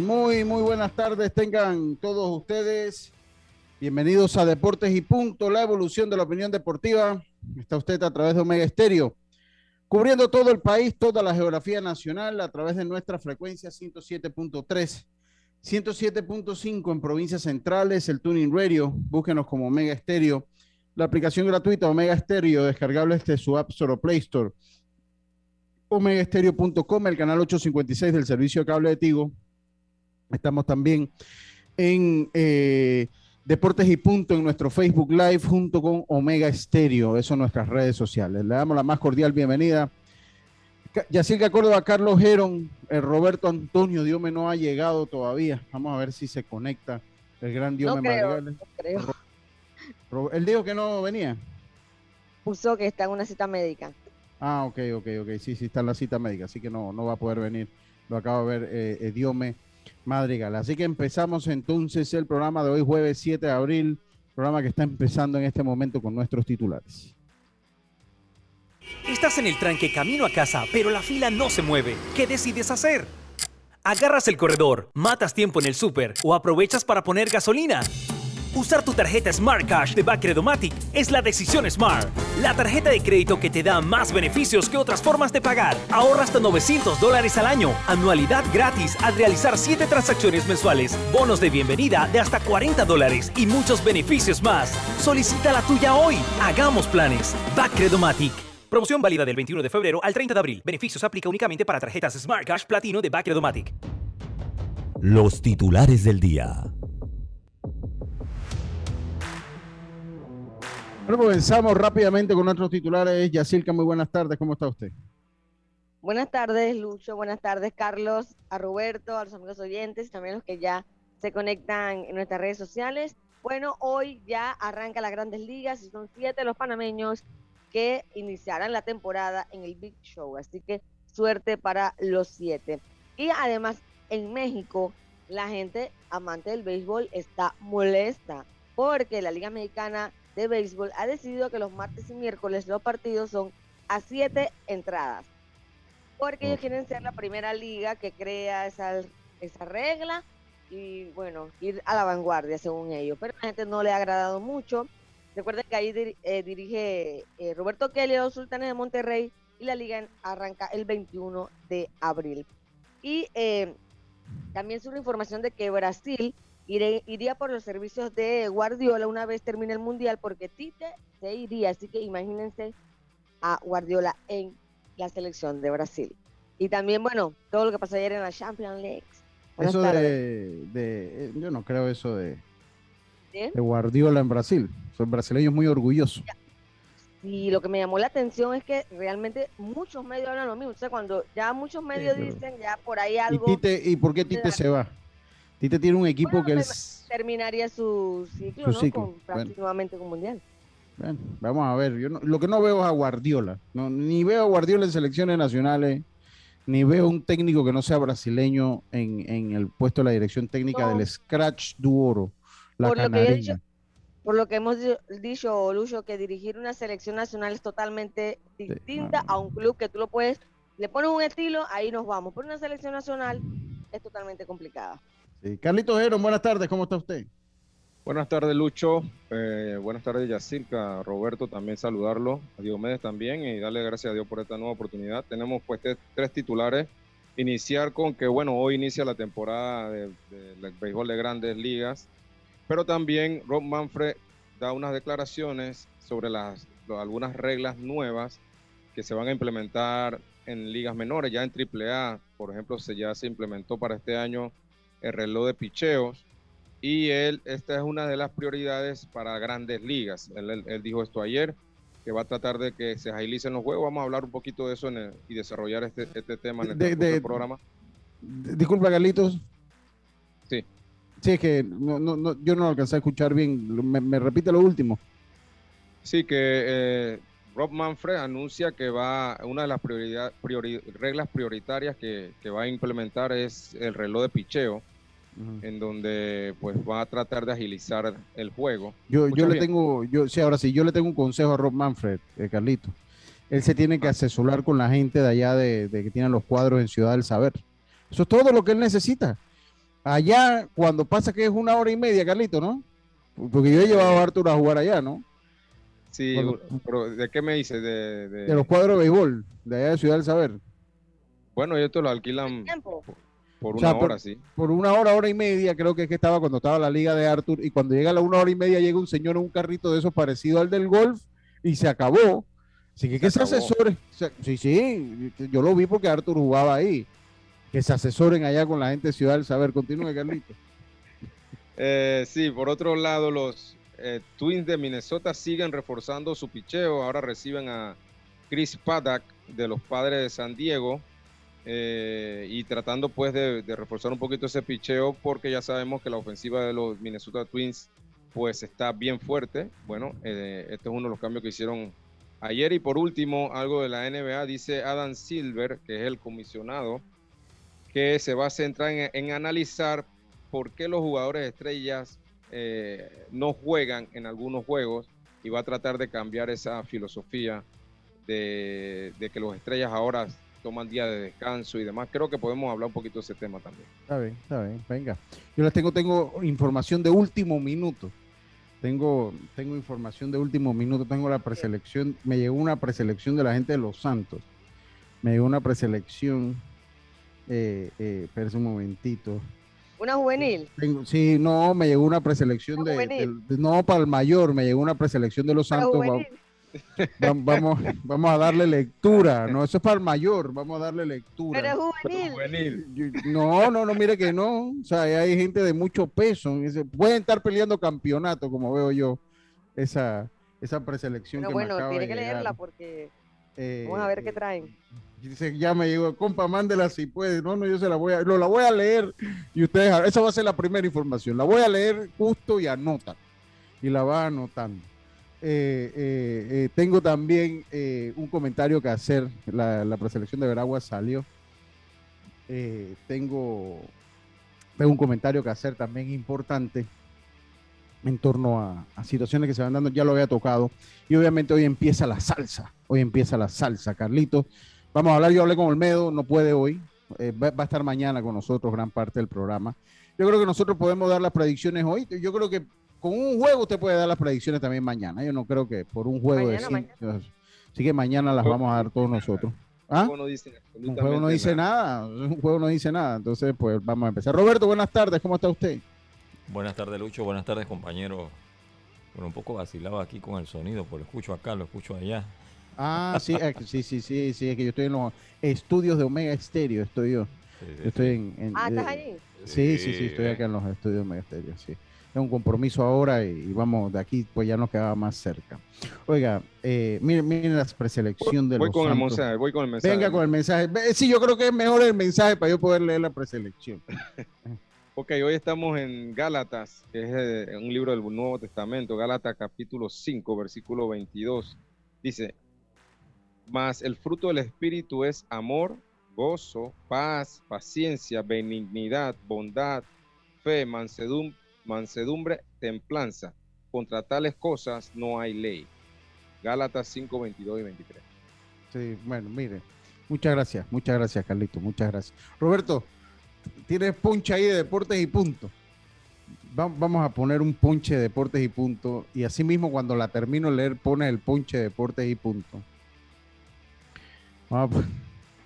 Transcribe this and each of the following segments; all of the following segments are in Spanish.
Muy, muy buenas tardes tengan todos ustedes. Bienvenidos a Deportes y Punto, la evolución de la opinión deportiva. Está usted a través de Omega Estéreo, cubriendo todo el país, toda la geografía nacional a través de nuestra frecuencia 107.3, 107.5 en provincias centrales, el Tuning Radio, búsquenos como Omega Estéreo, la aplicación gratuita Omega Estéreo, descargable desde su App Store o Play Store omegaestereo.com, el canal 856 del servicio de cable de Tigo. Estamos también en eh, Deportes y Punto en nuestro Facebook Live junto con Omega Estéreo, eso en nuestras redes sociales. Le damos la más cordial bienvenida. Ca- Yacirca Córdoba, Carlos Geron, el Roberto Antonio Diome no ha llegado todavía. Vamos a ver si se conecta el gran Diome No creo, no creo. Ro- Él dijo que no venía. Puso que está en una cita médica. Ah, ok, ok, ok. Sí, sí, está en la cita médica, así que no, no va a poder venir. Lo acabo de ver eh, eh, Diome Madrigal. Así que empezamos entonces el programa de hoy, jueves 7 de abril, programa que está empezando en este momento con nuestros titulares. Estás en el tranque camino a casa, pero la fila no se mueve. ¿Qué decides hacer? ¿Agarras el corredor, matas tiempo en el súper o aprovechas para poner gasolina? Usar tu tarjeta Smart Cash de Bacredomatic es la decisión Smart. La tarjeta de crédito que te da más beneficios que otras formas de pagar. Ahorra hasta 900 dólares al año. Anualidad gratis al realizar 7 transacciones mensuales. Bonos de bienvenida de hasta 40 dólares y muchos beneficios más. Solicita la tuya hoy. Hagamos planes. Bacredomatic. Promoción válida del 21 de febrero al 30 de abril. Beneficios aplica únicamente para tarjetas Smart Cash Platino de Bacredomatic. los titulares del día. Bueno, comenzamos rápidamente con nuestros titulares. Yacirca, muy buenas tardes. ¿Cómo está usted? Buenas tardes, Lucho. Buenas tardes, Carlos, a Roberto, a los amigos oyentes también los que ya se conectan en nuestras redes sociales. Bueno, hoy ya arranca las grandes ligas y son siete los panameños que iniciarán la temporada en el Big Show. Así que suerte para los siete. Y además, en México, la gente amante del béisbol está molesta porque la Liga Mexicana de Béisbol ha decidido que los martes y miércoles los partidos son a siete entradas. Porque ellos quieren ser la primera liga que crea esa, esa regla y bueno, ir a la vanguardia según ellos. Pero a la gente no le ha agradado mucho. Recuerden que ahí dir- eh, dirige eh, Roberto Kelly, los sultanes de Monterrey, y la liga arranca el 21 de abril. Y eh, también surge información de que Brasil iré- iría por los servicios de Guardiola una vez termine el Mundial, porque Tite se iría. Así que imagínense a Guardiola en la selección de Brasil. Y también, bueno, todo lo que pasó ayer en la Champions League. Buenas Eso de, de- eh, yo no creo eso de, ¿Sí? de Guardiola en Brasil. Son brasileños muy orgullosos. Y lo que me llamó la atención es que realmente muchos medios hablan lo mismo. O sea, cuando ya muchos medios dicen ya por ahí algo. ¿Y, Tite, ¿y por qué Tite se va? Tite tiene un equipo que él... terminaría su ciclo, ¿no? Con, prácticamente con Mundial. Bueno, vamos a ver. Yo lo que no veo es a Guardiola. No, ni veo a Guardiola en selecciones nacionales, ni veo un técnico que no sea brasileño en, en el puesto de la dirección técnica del Scratch Duoro, la por Lo que por lo que hemos dicho, Lucho, que dirigir una selección nacional es totalmente distinta a un club que tú lo puedes, le pones un estilo, ahí nos vamos. Pero una selección nacional es totalmente complicada. Carlitos Ero, buenas tardes, ¿cómo está usted? Buenas tardes, Lucho. Eh, buenas tardes, Yacirca. Roberto, también saludarlo. A Diomedes también y darle gracias a Dios por esta nueva oportunidad. Tenemos pues tres titulares. Iniciar con que, bueno, hoy inicia la temporada del de, béisbol de grandes ligas, pero también Rob Manfred da unas declaraciones sobre algunas reglas nuevas que se van a implementar en ligas menores, ya en AAA, por ejemplo, se ya se implementó para este año el reloj de picheos y él, esta es una de las prioridades para grandes ligas. Él, dijo esto ayer, que va a tratar de que se agilicen los juegos. Vamos a hablar un poquito de eso y desarrollar este, este tema en el programa. disculpa, Carlitos. Sí. Sí, es que no, no, yo no alcancé a escuchar bien. Me, repite lo último. Sí, que eh, Rob Manfred anuncia que va, una de las prioridad, reglas prioritarias que, que, va a implementar es el reloj de picheo en donde pues va a tratar de agilizar el juego. Yo, yo le tengo, yo sí, ahora sí, yo le tengo un consejo a Rob Manfred, eh, Carlito. Él se tiene que ah. asesorar con la gente de allá de, que tienen los cuadros en Ciudad del Saber. Eso es todo lo que él necesita. Allá, cuando pasa que es una hora y media, Carlito, ¿no? Porque yo he llevado a Arturo a jugar allá, ¿no? Sí, pero ¿de qué me dice? De, de... los cuadros de béisbol, de allá de Ciudad del Saber. Bueno, ellos te lo alquilan. Por una hora, sí. Por una hora, hora y media, creo que es que estaba cuando estaba la liga de Arthur. Y cuando llega a la una hora y media, llega un señor en un carrito de esos parecido al del golf y se acabó. Así que que se asesoren. Sí, sí, yo lo vi porque Arthur jugaba ahí. Que se asesoren allá con la gente de Ciudad del Saber. Continúe, Carlito. Eh, sí, por otro lado, los eh, Twins de Minnesota siguen reforzando su picheo. Ahora reciben a Chris Paddock de los Padres de San Diego. Eh, y tratando pues de, reforzar un poquito ese picheo porque ya sabemos que la ofensiva de los Minnesota Twins pues está bien fuerte. Bueno, eh, este es uno de los cambios que hicieron ayer y por último algo de la NBA dice Adam Silver, que es el comisionado, que se va a centrar en, analizar por qué los jugadores estrellas eh, no juegan en algunos juegos y va a tratar de cambiar esa filosofía de, de que los estrellas ahora toman día de descanso y demás. Creo que podemos hablar un poquito de ese tema también. Está bien, está bien, venga. Yo les tengo, tengo información de último minuto. Tengo, tengo información de último minuto, tengo la preselección, me llegó una preselección de la gente de Los Santos. Me llegó una preselección, eh, eh, espérese un momentito. ¿Una juvenil? sí, no, me llegó una preselección de, no para el mayor, me llegó una preselección de Los Santos vamos, vamos a darle lectura, no, eso es para el mayor, vamos a darle lectura. Pero juvenil. No, no, no, mire que no, o sea, hay gente de mucho peso, pueden estar peleando campeonato, como veo yo, esa, esa preselección. Pero bueno, tiene que leerla porque eh, vamos a ver qué traen. Dice, ya me digo, compa, mándela si puede. No, no, yo se la voy a, lo, la voy a leer y ustedes, esa va a ser la primera información. La voy a leer justo y anota. Y la va anotando. Eh, eh, eh, tengo también un comentario que hacer. La, preselección de Veragua salió. tengo, un comentario que hacer también importante en torno a, situaciones que se van dando. Ya lo había tocado. Y obviamente hoy empieza la salsa. Hoy empieza la salsa, Carlito. Vamos a hablar. Yo hablé con Olmedo, no puede hoy. va, va a estar mañana con nosotros gran parte del programa. Yo creo que nosotros podemos dar las predicciones hoy. Yo creo que con un juego usted puede dar las predicciones también mañana. Yo no creo que por un juego de cinco, Así que mañana las vamos a dar todos nosotros. ¿Ah? Un juego no dice, un juego no dice nada. Un juego no dice nada. Entonces, pues vamos a empezar. Roberto, buenas tardes. ¿Cómo está usted? Buenas tardes, Lucho. Buenas tardes, compañero. Bueno, un poco vacilado aquí con el sonido, porque lo escucho acá, lo escucho allá. Ah, sí, sí, sí, sí, sí, es que yo estoy en los estudios de Omega Estéreo, estoy yo. estoy en, ah, ¿estás ahí? Sí, sí, sí, estoy acá en los estudios de Omega Estéreo, sí. Un compromiso ahora y, vamos, de aquí pues ya nos quedaba más cerca. Oiga, eh, miren, miren la preselección de voy los con Santos. el mensaje, voy con el mensaje. Venga con el mensaje. Sí, yo creo que es mejor el mensaje para yo poder leer la preselección. Ok, hoy estamos en Gálatas, que es eh, un libro del Nuevo Testamento, Gálatas capítulo 5, versículo 22. Dice, mas el fruto del Espíritu es amor, gozo, paz, paciencia, benignidad, bondad, fe, mansedum- mansedumbre, templanza. Contra tales cosas no hay ley. Gálatas 5, 22 y 23. Sí, bueno, mire. Muchas gracias, muchas gracias, Carlito, muchas gracias. Roberto, tienes ponche ahí de deportes y punto. Va- Vamos a poner un ponche de deportes y punto. Y así mismo cuando la termino de leer, pone el ponche de deportes y punto. Vamos a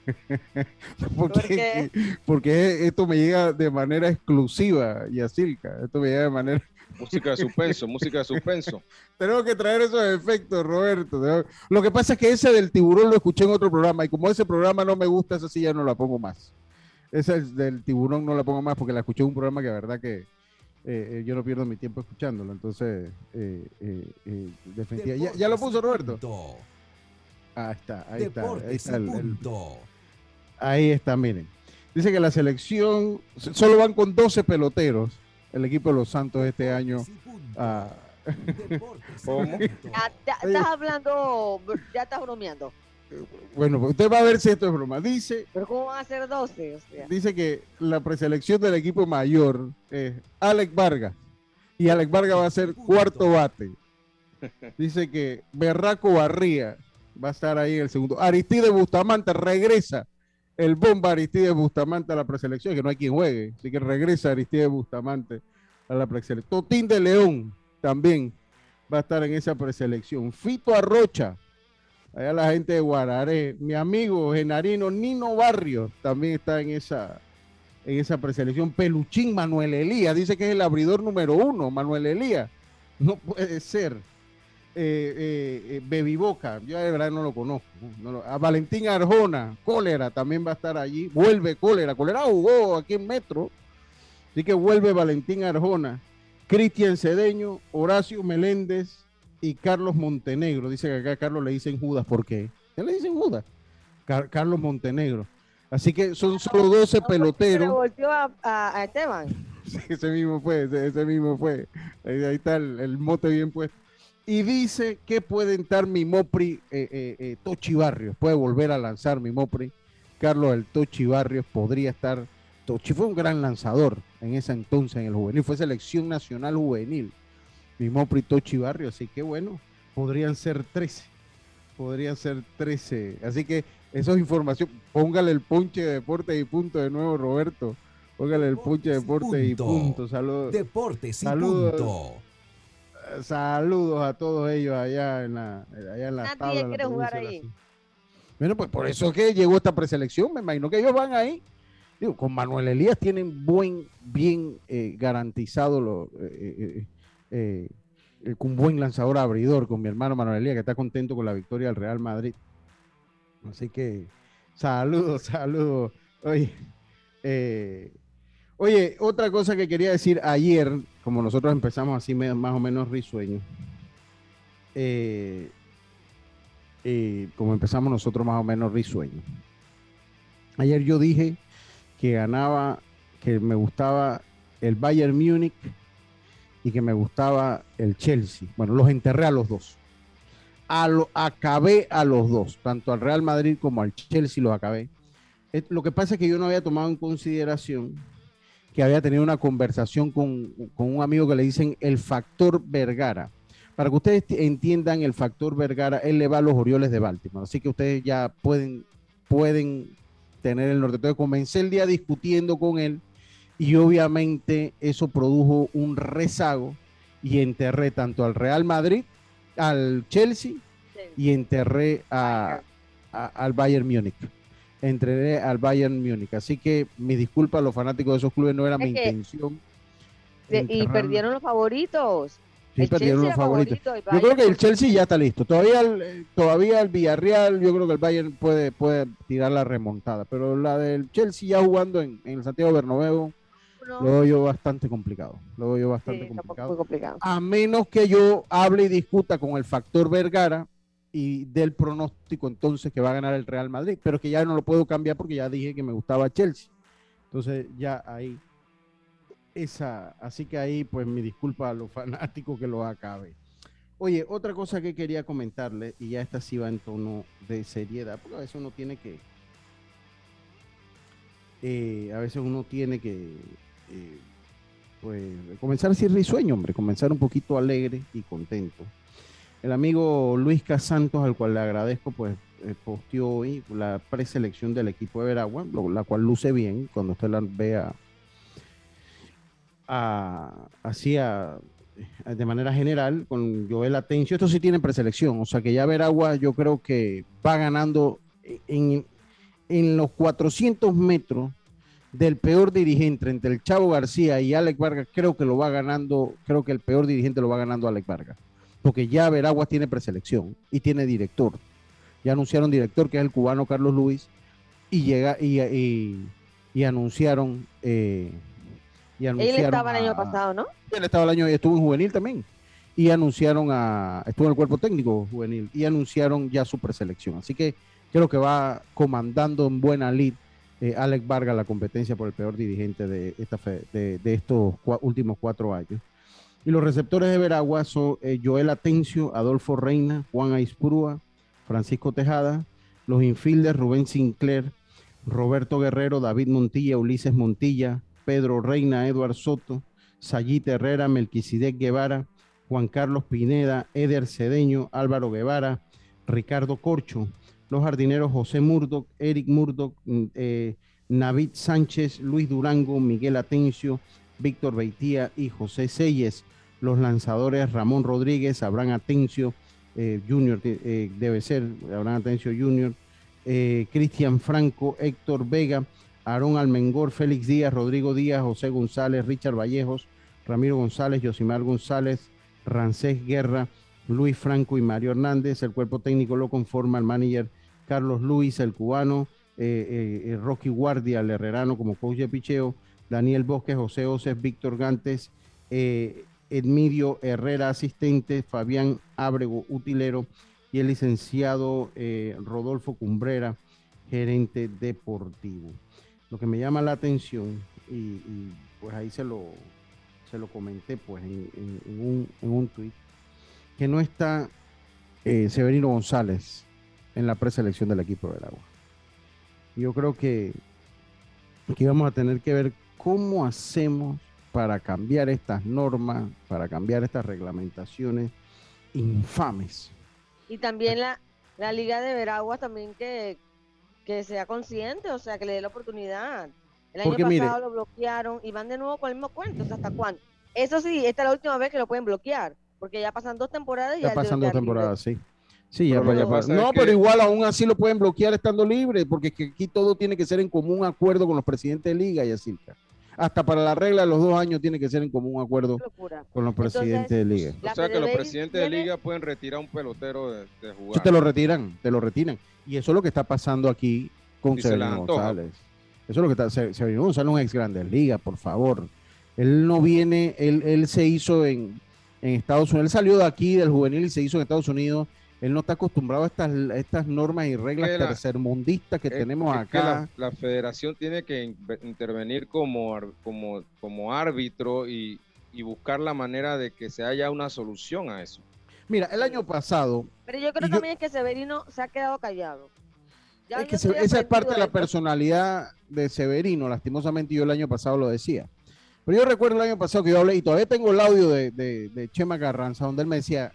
porque, porque esto me llega de manera exclusiva, Yacilca. Esto me llega de manera Música de suspenso, música de suspenso. tenemos que traer esos efectos, Roberto. Lo que pasa es que ese del tiburón lo escuché en otro programa y como ese programa no me gusta, esa sí ya no la pongo más. Esa es del tiburón no la pongo más porque la escuché en un programa que la verdad que eh, eh, yo no pierdo mi tiempo escuchándolo. Entonces, eh, eh, eh, ¿Ya, ya lo puso Roberto? Ahí está, ahí está. Ahí está, el- el- ahí está, miren. Dice que la selección, solo van con 12 peloteros, el equipo de los Santos este año. ah, ¿Cómo? Ya, ya estás hablando, ya estás bromeando. Bueno, usted va a ver si esto es broma. Dice, Pero ¿cómo van a ser 12? O sea, dice que la preselección del equipo mayor es Alex Vargas. Y Alex Vargas va a ser cuarto bate. Dice que Berraco Barría va a estar ahí en el segundo. Aristide Bustamante regresa. El bomba Aristide Bustamante a la preselección, que no hay quien juegue. Así que regresa Aristide Bustamante a la preselección. Totín de León también va a estar en esa preselección. Fito Arrocha, allá la gente de Guararé. Mi amigo Genarino Nino Barrios también está en esa, en esa preselección. Peluchín Manuel Elías, dice que es el abridor número uno, Manuel Elías. No puede ser. Eh, eh, Baby Boca, yo de verdad no lo conozco. no lo- a Valentín Arjona, Cólera también va a estar allí. Vuelve Cólera. Cólera jugó aquí en Metro. Así que vuelve Valentín Arjona, Cristian Cedeño, Horacio Meléndez y Carlos Montenegro. Dice que acá a Carlos le dicen Judas. ¿Por qué? ¿Qué le dicen Judas? Car- Carlos Montenegro. Así que son solo 12 se peloteros. volteó a, a- a Esteban. Sí, ese mismo fue, ese, ese mismo fue. Ahí, ahí está el, el mote bien puesto. Y dice que puede entrar mi Mopri eh, eh, eh, Tochi Barrios. Puede volver a lanzar mi Mopri. Carlos el Tochi Barrios podría estar. Tochi fue un gran lanzador en ese entonces en el juvenil. Fue selección nacional juvenil. Mi Mopri Tochi Barrios. Así que bueno, podrían ser 13. Podrían ser 13. Así que eso es información. Póngale el ponche de deporte y punto de nuevo, Roberto. Póngale el ponche de deporte y punto. Saludos. Deportes y Saludos. punto. Eh, Saludos a todos ellos allá en la, allá en la Nadie tabla la quiere jugar ahí. Bueno, pues por eso es que llegó esta preselección. Me imagino que ellos van ahí. Digo, con Manuel Elías tienen buen, bien eh, garantizado lo, eh, eh, eh, eh, con buen lanzador abridor, con mi hermano Manuel Elías, que está contento con la victoria del Real Madrid. Así que saludos, saludos. Oye, eh, oye, otra cosa que quería decir ayer, como nosotros empezamos así más o menos risueños, eh, eh, como empezamos nosotros más o menos risueños. Ayer yo dije que ganaba, que me gustaba el Bayern Múnich y que me gustaba el Chelsea. Bueno, los enterré a los dos. A lo, acabé a los dos, tanto al Real Madrid como al Chelsea los acabé. Eh, Lo que pasa es que yo no había tomado en consideración que había tenido una conversación con, con un amigo que le dicen el factor Vergara. Para que ustedes entiendan el factor Vergara, él le va a los Orioles de Baltimore. Así que ustedes ya pueden, pueden tener el norte. Entonces comencé el día discutiendo con él y obviamente eso produjo un rezago y enterré tanto al Real Madrid, al Chelsea y enterré a, a- al Bayern Múnich. Entré al Bayern Múnich. Así que mi disculpa a los fanáticos de esos clubes, no era Es mi intención. De- y perdieron los favoritos. Sí, el perdieron Chelsea los favoritos. favorito, Yo creo que el Chelsea ya está listo. Todavía el, eh, todavía el Villarreal, yo creo que el Bayern puede, puede tirar la remontada. Pero la del Chelsea ya jugando en, en el Santiago Bernabéu, lo veo yo bastante complicado. Lo veo yo bastante complicado. A menos que yo hable y discuta con el factor Vergara y del pronóstico entonces que va a ganar el Real Madrid, pero que ya no lo puedo cambiar porque ya dije que me gustaba Chelsea. Entonces ya ahí esa, así que ahí pues mi disculpa a los fanáticos que lo acabe. Oye, otra cosa que quería comentarle, y ya esta sí va en tono de seriedad, porque a veces uno tiene que, eh, a veces uno tiene que, eh, pues, comenzar así risueño, hombre, comenzar un poquito alegre y contento. El amigo Luis Casantos, al cual le agradezco, pues, eh, posteó hoy la preselección del equipo de Veragua, la cual luce bien cuando usted la vea así de manera general con Joel Atencio. Esto sí tiene preselección, o sea que ya Veragua yo creo que va ganando en, en los 400 metros del peor dirigente entre el Chavo García y Alex Vargas, creo que lo va ganando, creo que el peor dirigente lo va ganando Alex Vargas, porque ya Veraguas tiene preselección y tiene director. Ya anunciaron director, que es el cubano Carlos Luis, y llega y, y, anunciaron eh, él estaba el año pasado, ¿no? Él estaba el año y estuvo en juvenil también. Y anunciaron a, estuvo en el cuerpo técnico juvenil y anunciaron ya su preselección. Así que creo que va comandando en buena lid eh, Alex Vargas la competencia por el peor dirigente de, esta de, estos últimos cuatro años. Y los receptores de Veragua son eh, Joel Atencio, Adolfo Reina, Juan Aispurúa, Francisco Tejada, los infielders Rubén Sinclair, Roberto Guerrero, David Montilla, Ulises Montilla, Pedro Reina, Eduard Soto, Sayita Herrera, Melquisidec Guevara, Juan Carlos Pineda, Eder Cedeño, Álvaro Guevara, Ricardo Corcho, los jardineros José Murdoch, Eric Murdoch, mm, eh, Navid Sánchez, Luis Durango, Miguel Atencio, Víctor Beitía y José Selles, los lanzadores Ramón Rodríguez, Abraham Atencio, eh, Junior, eh, debe ser Abraham Atencio Junior, Cristian Franco, Héctor Vega, Aarón Almengor, Félix Díaz, Rodrigo Díaz, José González, Richard Vallejos, Ramiro González, Josimar González, Rancés Guerra, Luis Franco y Mario Hernández. El cuerpo técnico lo conforma el manager Carlos Luis, el cubano, eh, eh, eh, Rocky Guardia, el herrerano como coach de picheo, Daniel Bosque, José Oces, Víctor Gantes, Edmidio Herrera, asistente, Fabián Ábrego, utilero, y el licenciado Rodolfo Cumbrera, gerente deportivo. Lo que me llama la atención, y, pues ahí se lo, se lo comenté pues en, un, en un tuit, que no está eh, Severino González en la preselección del equipo del agua. Yo creo que aquí vamos a tener que ver cómo hacemos para cambiar estas normas, para cambiar estas reglamentaciones infames. Y también la, la Liga de Veragua también que, que sea consciente, o sea, que le dé la oportunidad. El año pasado lo bloquearon y van de nuevo con el mismo cuento, ¿hasta cuándo? Eso sí, esta es la última vez que lo pueden bloquear, porque ya pasan dos temporadas y ya, pasan dos temporadas, sí. Sí, ya, pasa. No, pero igual aún así lo pueden bloquear estando libre, porque aquí todo tiene que ser en común acuerdo con los presidentes de liga y así. Hasta para la regla de los dos años tiene que ser en común acuerdo con los presidentes de liga. O sea que los presidentes de liga pueden retirar un pelotero de, jugar. te lo retiran, te lo retiran. Y eso es lo que está pasando aquí con Severino González. Eso es lo que está. Severino González es un ex Grandes Ligas, por favor. Él no viene, él, él se hizo en, en Estados Unidos, él salió de aquí del juvenil y se hizo en Estados Unidos. Él no está acostumbrado a estas, estas normas y reglas tercermundistas que tenemos acá. la, federación tiene que intervenir como, como, como árbitro y, y buscar la manera de que se haya una solución a eso. Mira, el año pasado. Pero yo creo también que Severino se ha quedado callado. es que esa es parte de la personalidad de Severino, lastimosamente yo el año pasado lo decía. Pero yo recuerdo el año pasado que yo hablé, y todavía tengo el audio de, de, Chema Carranza, donde él me decía,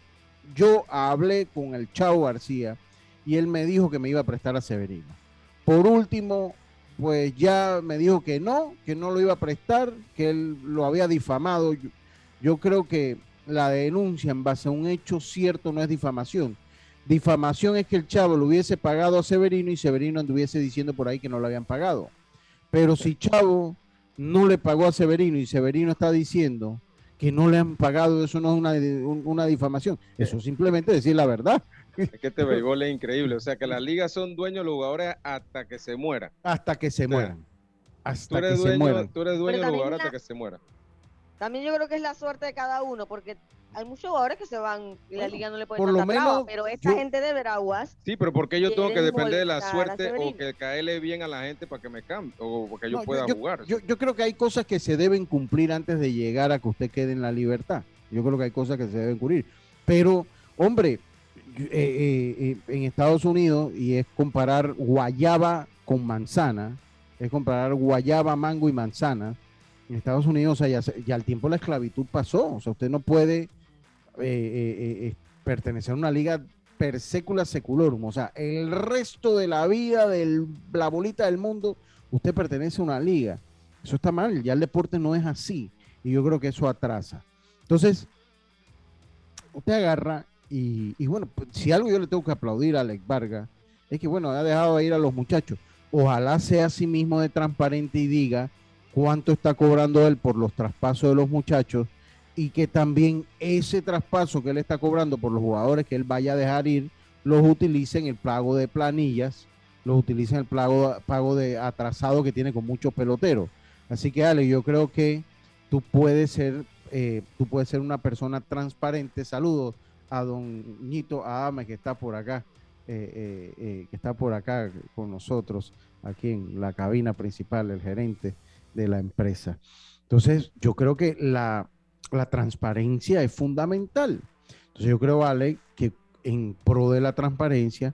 yo hablé con el Chavo García y él me dijo que me iba a prestar a Severino. Por último, pues ya me dijo que no, que no lo iba a prestar, que él lo había difamado. yo creo que la denuncia en base a un hecho cierto no es difamación. Difamación es que el chavo lo hubiese pagado a Severino y Severino anduviese diciendo por ahí que no lo habían pagado. Pero si Chavo no le pagó a Severino y Severino está diciendo que no le han pagado, eso no es una, una difamación. Eso es simplemente decir la verdad. Es que este béisbol es increíble. O sea, que las ligas son dueños de los jugadores hasta que se mueran. Hasta que se mueran. hasta que se muera. Tú eres dueño del jugador hasta que se muera. También yo creo que es la suerte de cada uno, porque hay muchos jugadores que se van y la liga no le puede por lo menos pero esa gente de Veraguas. Sí, pero porque yo tengo que depender de la suerte o que caerle bien a la gente para que me cambie o porque yo pueda jugar. Yo, yo, creo que hay cosas que se deben cumplir antes de llegar a que usted quede en la libertad. Yo creo que hay cosas que se deben cumplir. Pero, hombre, eh, eh, eh, en Estados Unidos, y es comparar guayaba con manzana, es comparar guayaba, mango y manzana. En Estados Unidos, o sea, ya, ya el tiempo de la esclavitud pasó. O sea, usted no puede eh, eh, eh, pertenecer a una liga per secula seculorum, o sea, el resto de la vida de la bolita del mundo, usted pertenece a una liga. Eso está mal, ya el deporte no es así y yo creo que eso atrasa. Entonces, usted agarra y, bueno, pues, si algo yo le tengo que aplaudir a Alex Vargas, es que bueno, ha dejado ir a los muchachos. Ojalá sea a sí mismo de transparente y diga cuánto está cobrando él por los traspasos de los muchachos y que también ese traspaso que él está cobrando por los jugadores que él vaya a dejar ir, los utilice en el pago de planillas, los utilice en el pago, pago de atrasado que tiene con muchos peloteros. Así que Ale, yo creo que tú puedes ser, eh, tú puedes ser una persona transparente. Saludos a don Ñito Ame que está por acá, eh, eh, que está por acá con nosotros, aquí en la cabina principal, el gerente de la empresa. Entonces, yo creo que la, la transparencia es fundamental. Entonces yo creo, Ale, que en pro de la transparencia,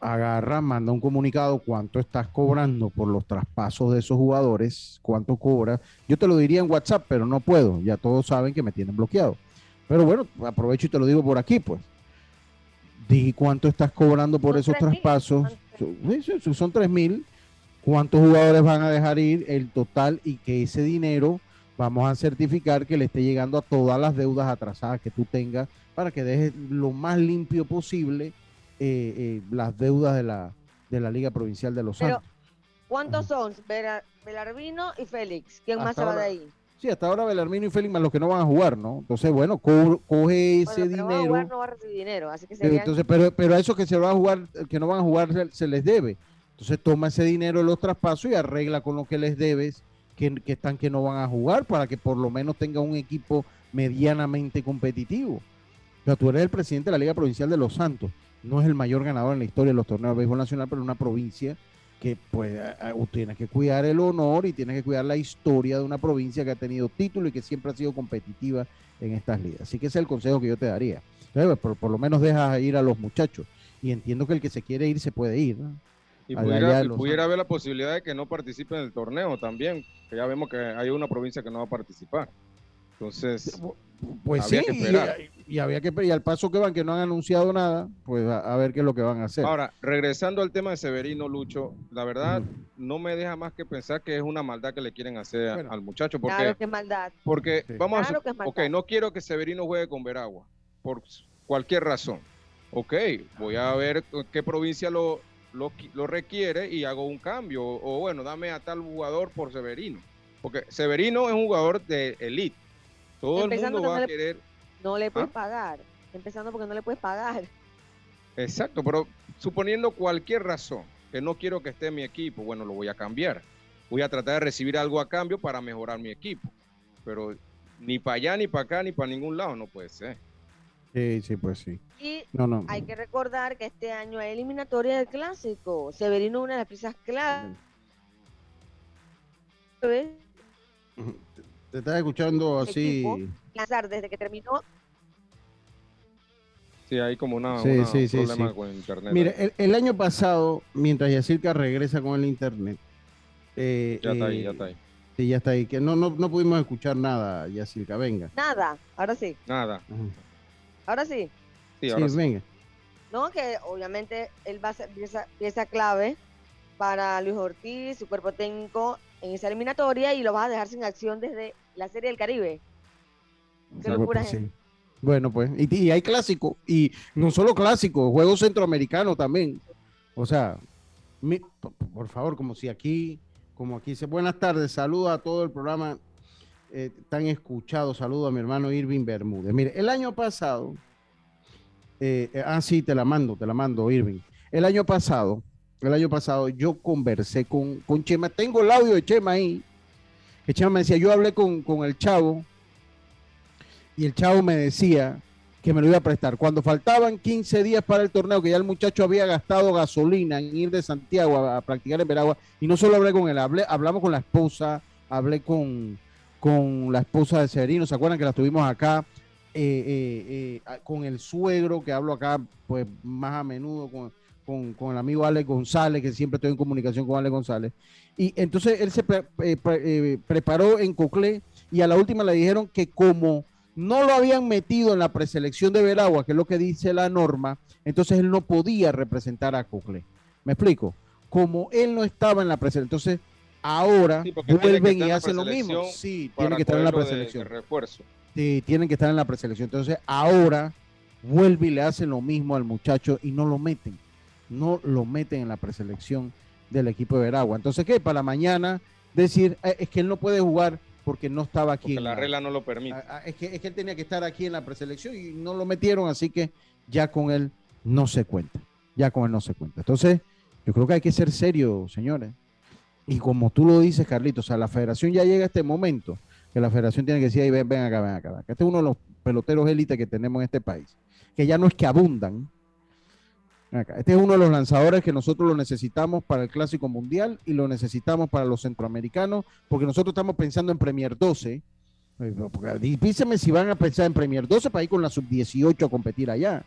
agarra, manda un comunicado cuánto estás cobrando por los traspasos de esos jugadores, cuánto cobra. Yo te lo diría en WhatsApp, pero no puedo. Ya todos saben que me tienen bloqueado. Pero bueno, aprovecho y te lo digo por aquí, pues. Dije cuánto estás cobrando por esos traspasos. Son, son tres mil. ¿Cuántos jugadores van a dejar ir? El total y que ese dinero vamos a certificar que le esté llegando a todas las deudas atrasadas que tú tengas para que dejes lo más limpio posible eh, eh, las deudas de la, de la Liga Provincial de Los Santos. ¿Cuántos son? Belarmino y Félix. ¿Quién más se va de ahí? Sí, hasta ahora Belarmino y Félix más los que no van a jugar, ¿no? Entonces, bueno, coge ese dinero. No, jugar, no va a recibir dinero, así que Entonces, pero, pero a esos que se van a jugar, que no van a jugar, se les debe. Entonces toma ese dinero de los traspasos y arregla con lo que les debes que, están que no van a jugar para que por lo menos tenga un equipo medianamente competitivo. O tú eres el presidente de la Liga Provincial de Los Santos. No es el mayor ganador en la historia de los torneos de béisbol nacional, pero una provincia que pues tiene que cuidar el honor y tiene que cuidar la historia de una provincia que ha tenido título y que siempre ha sido competitiva en estas ligas. Así que ese es el consejo que yo te daría. Pues, por, lo menos deja ir a los muchachos. Y entiendo que el que se quiere ir se puede ir. Y pudiera, pudiera haber la posibilidad de que no participe en el torneo también, que ya vemos que hay una provincia que no va a participar. Entonces, pues sí, Y, había que y al paso que van, que no han anunciado nada, pues a, ver qué es lo que van a hacer. Ahora, regresando al tema de Severino Lucho, la verdad no me deja más que pensar que es una maldad que le quieren hacer al muchacho. Porque, claro que es maldad. Porque, vamos a ok, no quiero que Severino juegue con Veragua, por cualquier razón. Ok, voy a ver qué provincia lo, lo, requiere y hago un cambio. O, bueno, dame a tal jugador por Severino. Porque Severino es un jugador de elite. Todo el mundo va a querer. No le puedes ¿Ah? pagar. Empezando porque no le puedes pagar. Exacto, pero suponiendo cualquier razón que no quiero que esté en mi equipo, bueno, lo voy a cambiar. Voy a tratar de recibir algo a cambio para mejorar mi equipo. Pero ni para allá, ni para acá, ni para ningún lado no puede ser. Sí, sí, pues sí. Y hay que recordar que este año hay eliminatoria del clásico. Severino, una de las piezas clave. Te, estás escuchando así. Lanzar desde que terminó. Sí, hay como una, sí, sí, problema con internet. Mire, el, año pasado, mientras Yacirca regresa con el internet. Eh, ya está ahí, ya está ahí. Sí, ya está ahí. Que no, no, no pudimos escuchar nada, Yacirca, venga. Nada, ahora sí. Nada. Ahora sí. Sí, ahora sí, No, que obviamente él va a ser pieza, clave para Luis Ortiz, su cuerpo técnico en esa eliminatoria y lo vas a dejar sin acción desde la Serie del Caribe. Qué locura pues, Bueno, pues, y, hay clásico, y no solo clásico, juegos centroamericanos también. O sea, por favor, como si aquí, como aquí dice, buenas tardes, saludo a todo el programa eh, tan escuchado. Saludo a mi hermano Irving Bermúdez. Mire, el año pasado, eh, eh, ah, sí, te la mando, te la mando, Irving. El año pasado, el año pasado, yo conversé con, con Chema, tengo el audio de Chema ahí, que Chema me decía, yo hablé con, con el chavo y el chavo me decía que me lo iba a prestar. Cuando faltaban 15 días para el torneo, que ya el muchacho había gastado gasolina en ir de Santiago a, practicar en Veragua, y no solo hablé con él, hablé, hablamos con la esposa, hablé con, con la esposa de Severino, ¿se acuerdan que la tuvimos acá? Eh, eh, eh, con el suegro, que hablo acá pues más a menudo con, con, el amigo Alex González, que siempre estoy en comunicación con Alex González. Y entonces él se preparó en Coclé y a la última le dijeron que como no lo habían metido en la preselección de Veragua, que es lo que dice la norma, entonces él no podía representar a Coclé. ¿Me explico? Como él no estaba en la preselección, entonces ahora vuelven y hacen lo mismo. Sí, tiene que estar en la preselección. refuerzo. Sí, tienen que estar en la preselección. Entonces ahora vuelve y le hacen lo mismo al muchacho y no lo meten. No lo meten en la preselección del equipo de Veragua. Entonces, ¿qué? Para mañana decir, eh, es que él no puede jugar porque no estaba aquí. Porque la, regla no lo permite. Ah, ah, es que, él tenía que estar aquí en la preselección y no lo metieron, así que ya con él no se cuenta. Ya con él no se cuenta. Entonces, yo creo que hay que ser serio, señores. Y como tú lo dices, Carlitos, o sea, la federación ya llega a este momento que la federación tiene que decir, ven, ven acá, ven acá. Este es uno de los peloteros élite que tenemos en este país, que ya no es que abundan, este es uno de los lanzadores que nosotros lo necesitamos para el Clásico Mundial y lo necesitamos para los centroamericanos, porque nosotros estamos pensando en Premier 12. Díseme si van a pensar en Premier 12 para ir con la sub-18 a competir allá.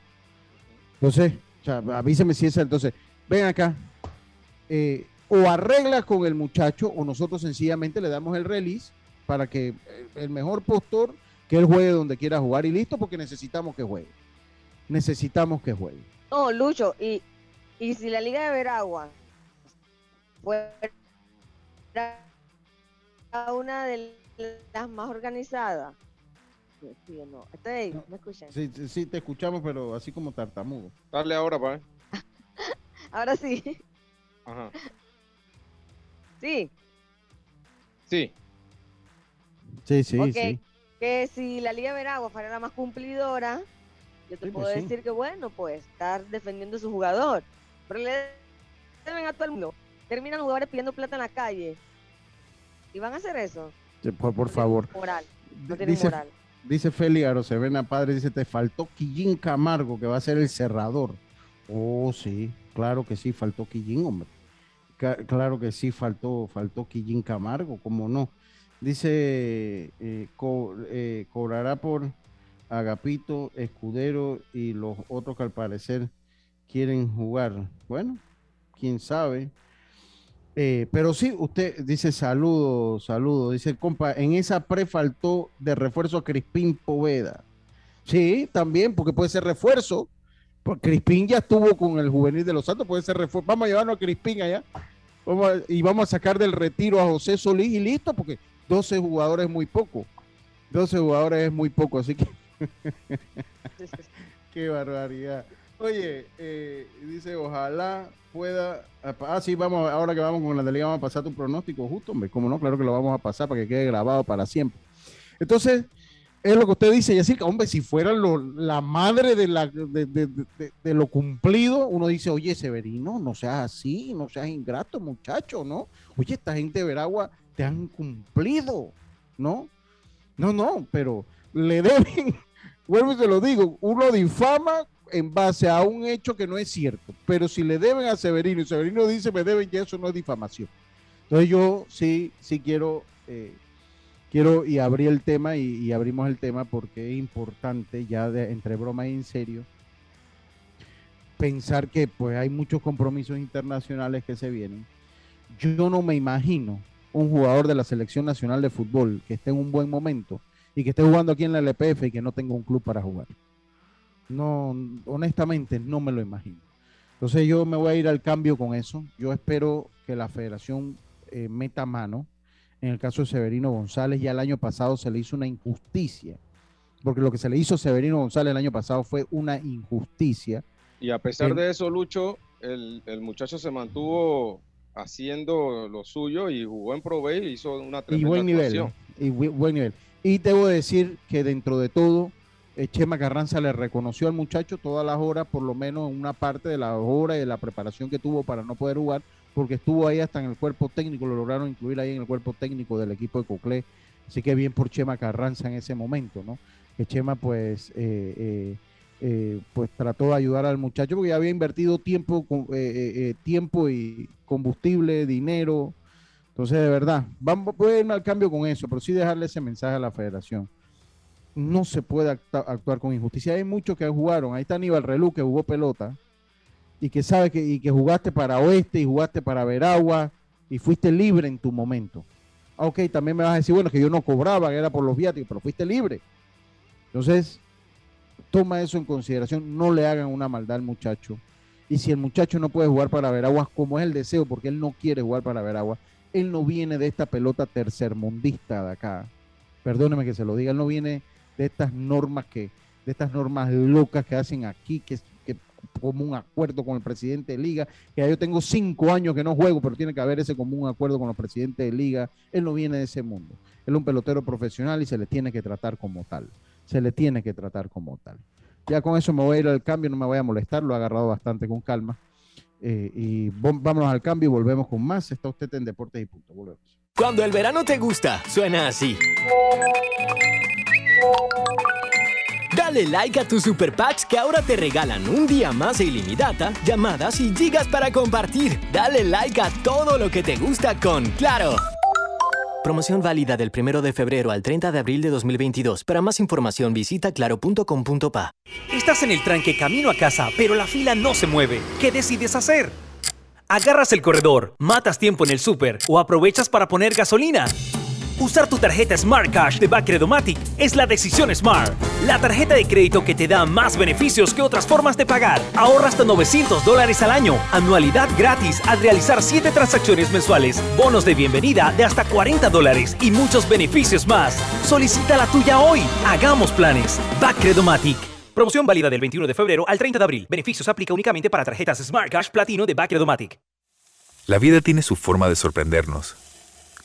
Entonces, o avíseme si es entonces, ven acá, eh, o arreglas con el muchacho o nosotros sencillamente le damos el release para que el mejor postor, que él juegue donde quiera jugar y listo, porque necesitamos que juegue. Necesitamos que juegue. No, Lucho, y, y si la Liga de Veragua fuera una de las más organizadas, sí, no. ¿Estoy ahí? ¿Me escuchan? Sí, sí, te escuchamos, pero así como tartamudo. Dale ahora, pa. ahora sí. Ajá. Sí. Sí. Sí, sí, sí. Que si la Liga Veragua fuera la más cumplidora, yo te puedo pues decir que bueno, pues estar defendiendo a su jugador. Pero le deben a todo el mundo. Terminan jugadores pidiendo plata en la calle. ¿Y van a hacer eso? por, favor. Moral. No dice, moral. Dice Feli Arosevena Padre, dice, te faltó Quillín Camargo, que va a ser el cerrador. Oh, sí, claro que sí, faltó Quillín, hombre. Claro que sí, faltó, faltó Quillín Camargo, ¿cómo no? Dice, eh, eh, cobrará por Agapito, Escudero y los otros que al parecer quieren jugar. Bueno, quién sabe. Eh, pero sí, usted dice saludo, saludo. Dice, compa, en esa pre faltó de refuerzo Crispín Poveda. Sí, también, porque puede ser refuerzo. Pues Crispín ya estuvo con el juvenil de los Santos, puede ser. Vamos a llevarnos a Crispín allá. y vamos a sacar del retiro a José Solís y listo, porque 12 jugadores es muy poco. 12 jugadores es muy poco, así que Qué barbaridad. Oye, eh, dice, ojalá pueda. Ah, sí, vamos, ahora que vamos con la delegada, vamos a pasar tu pronóstico justo, hombre. Como no, claro que lo vamos a pasar para que quede grabado para siempre. Entonces, es lo que usted dice, y así, hombre, si fuera la madre de, la, de, lo cumplido, uno dice, oye, Severino, no seas así, no seas ingrato, muchacho, ¿no? Oye, esta gente de Veragua te han cumplido, ¿no? No, no, pero le deben vuelvo y te lo digo, uno difama en base a un hecho que no es cierto, pero si le deben a Severino y Severino dice me deben, ya eso no es difamación. Entonces yo sí, sí quiero, eh, quiero y abrí el tema y, abrimos el tema porque es importante ya entre broma y en serio pensar que pues hay muchos compromisos internacionales que se vienen. Yo no me imagino un jugador de la selección nacional de fútbol que esté en un buen momento y que esté jugando aquí en la LPF y que no tenga un club para jugar. No, honestamente no me lo imagino. Entonces yo me voy a ir al cambio con eso. Yo espero que la federación eh, meta mano. En el caso de Severino González, ya el año pasado se le hizo una injusticia, porque lo que se le hizo a Severino González el año pasado fue una injusticia. Y a pesar de eso, Lucho, el, muchacho se mantuvo haciendo lo suyo y jugó en Pro y hizo una tremenda y buen nivel, y buen nivel. Y debo decir que dentro de todo eh, Chema Carranza le reconoció al muchacho todas las horas, por lo menos una parte de las horas y de la preparación que tuvo para no poder jugar, porque estuvo ahí hasta en el cuerpo técnico, lo lograron incluir ahí en el cuerpo técnico del equipo de Coclé. Así que bien por Chema Carranza en ese momento, ¿no? Que Chema pues, eh, eh, pues trató de ayudar al muchacho porque ya había invertido tiempo, tiempo y combustible, dinero. Entonces, de verdad, vamos, a irme al cambio con eso, pero sí dejarle ese mensaje a la federación no se puede actuar con injusticia. Hay muchos que jugaron. Ahí está Aníbal Relú, que jugó pelota y que sabe que, y que jugaste para Oeste y jugaste para Veragua y fuiste libre en tu momento. Ah, ok, también me vas a decir, bueno, que yo no cobraba, que era por los viáticos, pero fuiste libre. Entonces, toma eso en consideración, no le hagan una maldad al muchacho. Y si el muchacho no puede jugar para Veragua, como es el deseo, porque él no quiere jugar para Veragua, él no viene de esta pelota tercermundista de acá. Perdóneme que se lo diga, él no viene de estas normas que, de estas normas locas que hacen aquí, que, un acuerdo con el presidente de liga, que yo tengo cinco años que no juego, pero tiene que haber ese común acuerdo con los presidentes de liga. Él no viene de ese mundo. Él es un pelotero profesional y se le tiene que tratar como tal. Se le tiene que tratar como tal. Ya con eso me voy a ir al cambio, no me voy a molestar, lo he agarrado bastante con calma. Eh, y vámonos al cambio y volvemos con más. Está usted en Deportes y Punto. Volvemos. Cuando el verano te gusta, suena así. Dale like a tus super packs que ahora te regalan un día más de ilimitada, llamadas y gigas para compartir. Dale like a todo lo que te gusta con Claro. Promoción válida del 1 de febrero al 30 de abril de 2022. Para más información visita claro.com.pa. Estás en el tranque camino a casa, pero la fila no se mueve. ¿Qué decides hacer? ¿Agarras el corredor, matas tiempo en el súper o aprovechas para poner gasolina? Usar tu tarjeta Smart Cash de Bacredomatic es la decisión Smart. La tarjeta de crédito que te da más beneficios que otras formas de pagar. Ahorra hasta 900 dólares al año. Anualidad gratis al realizar 7 transacciones mensuales. Bonos de bienvenida de hasta 40 dólares y muchos beneficios más. Solicita la tuya hoy. Hagamos planes. Bacredomatic. Promoción válida del 21 de febrero al 30 de abril. Beneficios aplica únicamente para tarjetas Smart Cash Platino de Bacredomatic. La vida tiene su forma de sorprendernos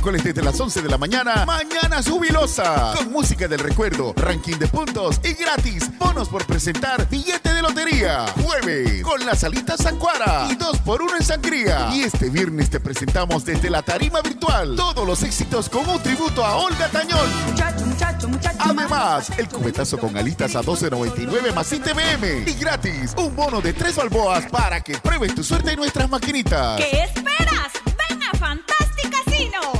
Miércoles desde las 11 de la mañana, Mañana Jubilosa, con música del recuerdo, ranking de puntos y gratis, bonos por presentar, billete de lotería, jueves, con la salita Sancuara y dos por uno en sangría. Y este viernes te presentamos desde la tarima virtual todos los éxitos con un tributo a Olga Tañón. Muchacho, muchacho, muchacho. Además, el cubetazo con alitas a 12.99 más ITBM y gratis, un bono de tres balboas para que pruebes tu suerte en nuestras maquinitas. ¿Qué esperas? Ven a Fantastic Casino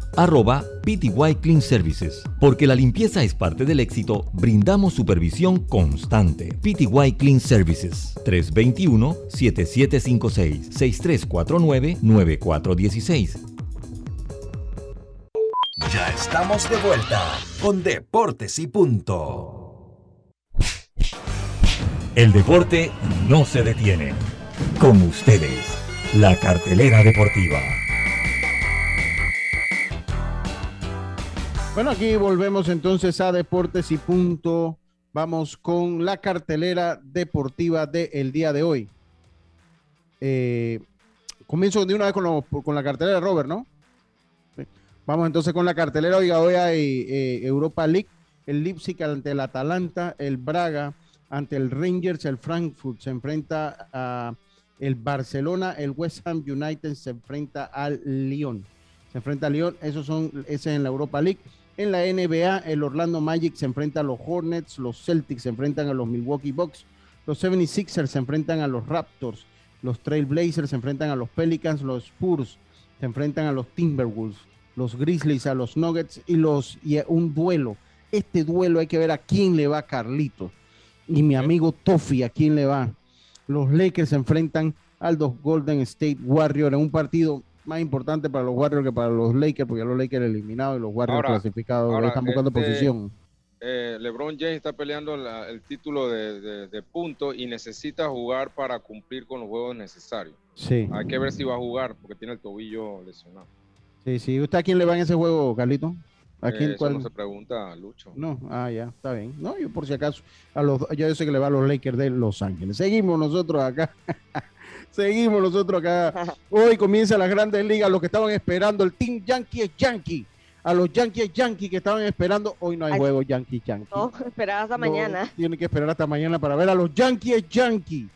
arroba PTY Clean Services. Porque la limpieza es parte del éxito, brindamos supervisión constante. PTY Clean Services 321-7756-6349-9416. Ya estamos de vuelta con Deportes y Punto. El deporte no se detiene. Con ustedes, la cartelera deportiva. Bueno, aquí volvemos entonces a Deportes y Punto. Vamos con la cartelera deportiva del día de hoy. Eh, comienzo de una vez con, lo- con la cartelera, Robert, ¿no? Vamos entonces con la cartelera. Oiga, hoy hay eh, Europa League, el Leipzig ante el Atalanta, el Braga ante el Rangers, el Frankfurt se enfrenta a el Barcelona, el West Ham United se enfrenta al Lyon. Se enfrenta al Lyon, esos son, ese es en la Europa League. En la NBA, el Orlando Magic se enfrenta a los Hornets, los Celtics se enfrentan a los Milwaukee Bucks, los 76ers se enfrentan a los Raptors, los Trailblazers se enfrentan a los Pelicans, los Spurs se enfrentan a los Timberwolves, los Grizzlies a los Nuggets y los y un duelo. Este duelo hay que ver a quién le va Carlito y mi amigo Toffy a quién le va. Los Lakers se enfrentan a los Golden State Warriors en un partido más importante para los Warriors que para los Lakers, porque ya los Lakers eliminados y los Warriors Ahora- clasificados ahora, están buscando este, posición. Eh, LeBron James está peleando la- el título de, de, de punto y necesita jugar para cumplir con los juegos necesarios. Sí. Hay que ver si va a jugar porque tiene el tobillo lesionado. Sí, sí. ¿Usted a quién le va en ese juego, Carlito? ¿A Eh, quién? eso cuál? no se pregunta, Lucho. No, ah, ya, está bien. No, yo por si acaso, a los, yo sé que le va a los Lakers de Los Ángeles. Seguimos nosotros acá. Seguimos nosotros acá. Hoy comienza las grandes ligas. Los que estaban esperando, el Team Yankee es Yankee. A los Yankees Yankee que estaban esperando, hoy no hay Ay. juego Yankee Yankee. No, esperaba hasta No, mañana. Tienen que esperar hasta mañana para ver a los Yankees Yankee.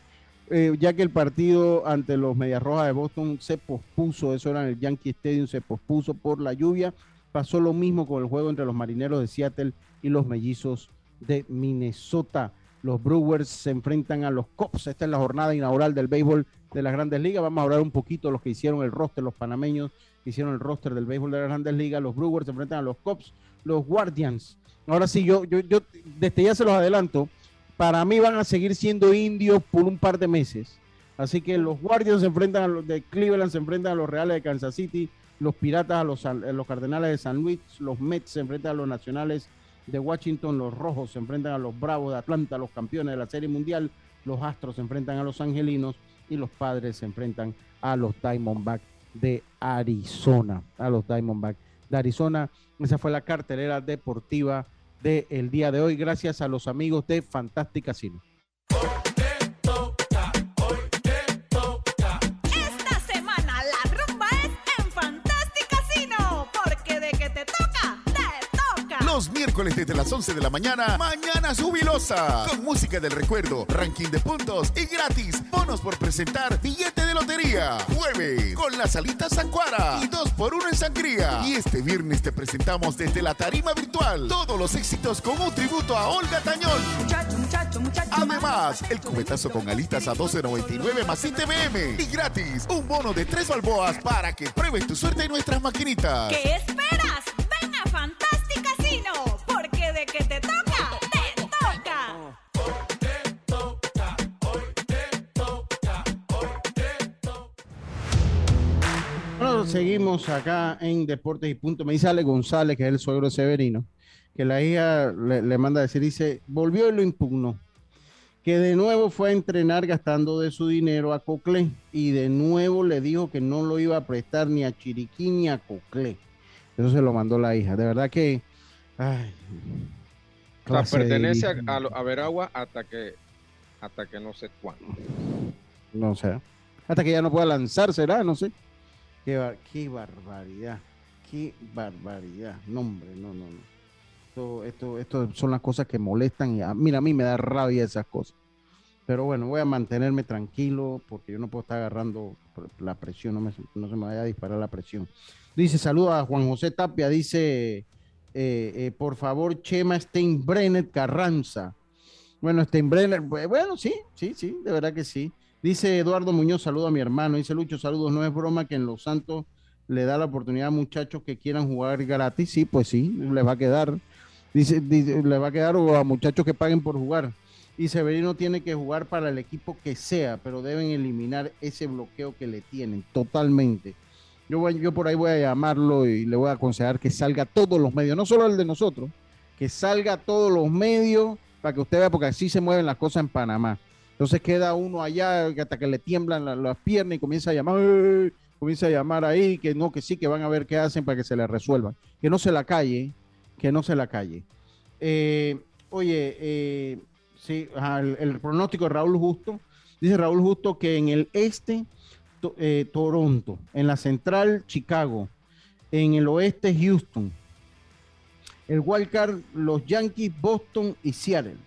Eh, ya que el partido ante los Medias Rojas de Boston se pospuso, eso era en el Yankee Stadium, se pospuso por la lluvia. Pasó lo mismo con el juego entre los Marineros de Seattle y los Mellizos de Minnesota. Los Brewers se enfrentan a los Cubs. Esta es la jornada inaugural del béisbol de las Grandes Ligas. Vamos a hablar un poquito de los que hicieron el roster, los panameños que hicieron el roster del béisbol de las Grandes Ligas. Los Brewers se enfrentan a los Cubs, los Guardians. Ahora sí, yo, yo, yo desde ya se los adelanto. Para mí van a seguir siendo indios por un par de meses. Así que los Guardians se enfrentan a los de Cleveland, se enfrentan a los Reales de Kansas City, los Piratas a los, a los Cardenales de San Luis, los Mets se enfrentan a los Nacionales de Washington, los Rojos se enfrentan a los Bravos de Atlanta, los campeones de la Serie Mundial, los Astros se enfrentan a los Angelinos y los Padres se enfrentan a los Diamondbacks de Arizona, a los Diamondbacks de Arizona. Esa fue la cartelera deportiva del día de hoy, gracias a los amigos de Fantastic Casino. Miércoles desde las 11 de la mañana, Mañana Jubilosa. Con música del recuerdo, ranking de puntos y gratis. Bonos por presentar billete de lotería. Jueves con la salita Sancuara y dos por uno en sangría. Y este viernes te presentamos desde la tarima virtual todos los éxitos con un tributo a Olga Tañón. Además, el cubetazo con alitas a 12.99 más ITBM. Y gratis, un bono de tres balboas para que pruebes tu suerte en nuestras maquinitas. ¿Qué esperas? Bueno, seguimos acá en Deportes y Punto. Me dice Ale González, que es el suegro de Severino, que la hija le, le manda a decir, dice, volvió y lo impugnó. Que de nuevo fue a entrenar gastando de su dinero a Coclé y de nuevo le dijo que no lo iba a prestar ni a Chiriquí ni a Coclé. Eso se lo mandó la hija. De verdad que... Ay, O sea, clase de pertenece a Veragua hasta que, hasta que no sé cuándo. No sé. Hasta que ya no pueda lanzar, será, no sé. Qué, bar- qué barbaridad. Qué barbaridad. No, hombre, no, no, no. Esto, esto, esto son las cosas que molestan y a, mira, a mí me da rabia esas cosas. Pero bueno, voy a mantenerme tranquilo porque yo no puedo estar agarrando la presión, no, me, no se me vaya a disparar la presión. Dice, saluda a Juan José Tapia, dice, eh, eh, por favor, Chema Steinbrenner Carranza. Bueno, Steinbrenner, bu- bueno, sí, sí, sí, de verdad que sí. Dice Eduardo Muñoz, saludo a mi hermano. Dice Lucho, saludos, no es broma que en Los Santos le da la oportunidad a muchachos que quieran jugar gratis. Sí, pues sí, les va a quedar. Dice, dice, le va a quedar o a muchachos que paguen por jugar. Y Severino tiene que jugar para el equipo que sea, pero deben eliminar ese bloqueo que le tienen totalmente. Yo, voy- yo por ahí voy a llamarlo y le voy a aconsejar que salga a todos los medios, no solo el de nosotros, que salga a todos los medios para que usted vea, porque así se mueven las cosas en Panamá. Entonces queda uno allá hasta que le tiemblan la- las piernas y comienza a llamar, comienza a llamar ahí, que no, que sí, que van a ver qué hacen para que se le resuelvan. Que no se la calle, que no se la calle. Eh, oye, eh, sí, ajá, el, pronóstico de Raúl Justo, dice Raúl Justo que en el este, eh, Toronto, en la central, Chicago, en el oeste, Houston, el wildcard, los Yankees, Boston y Seattle.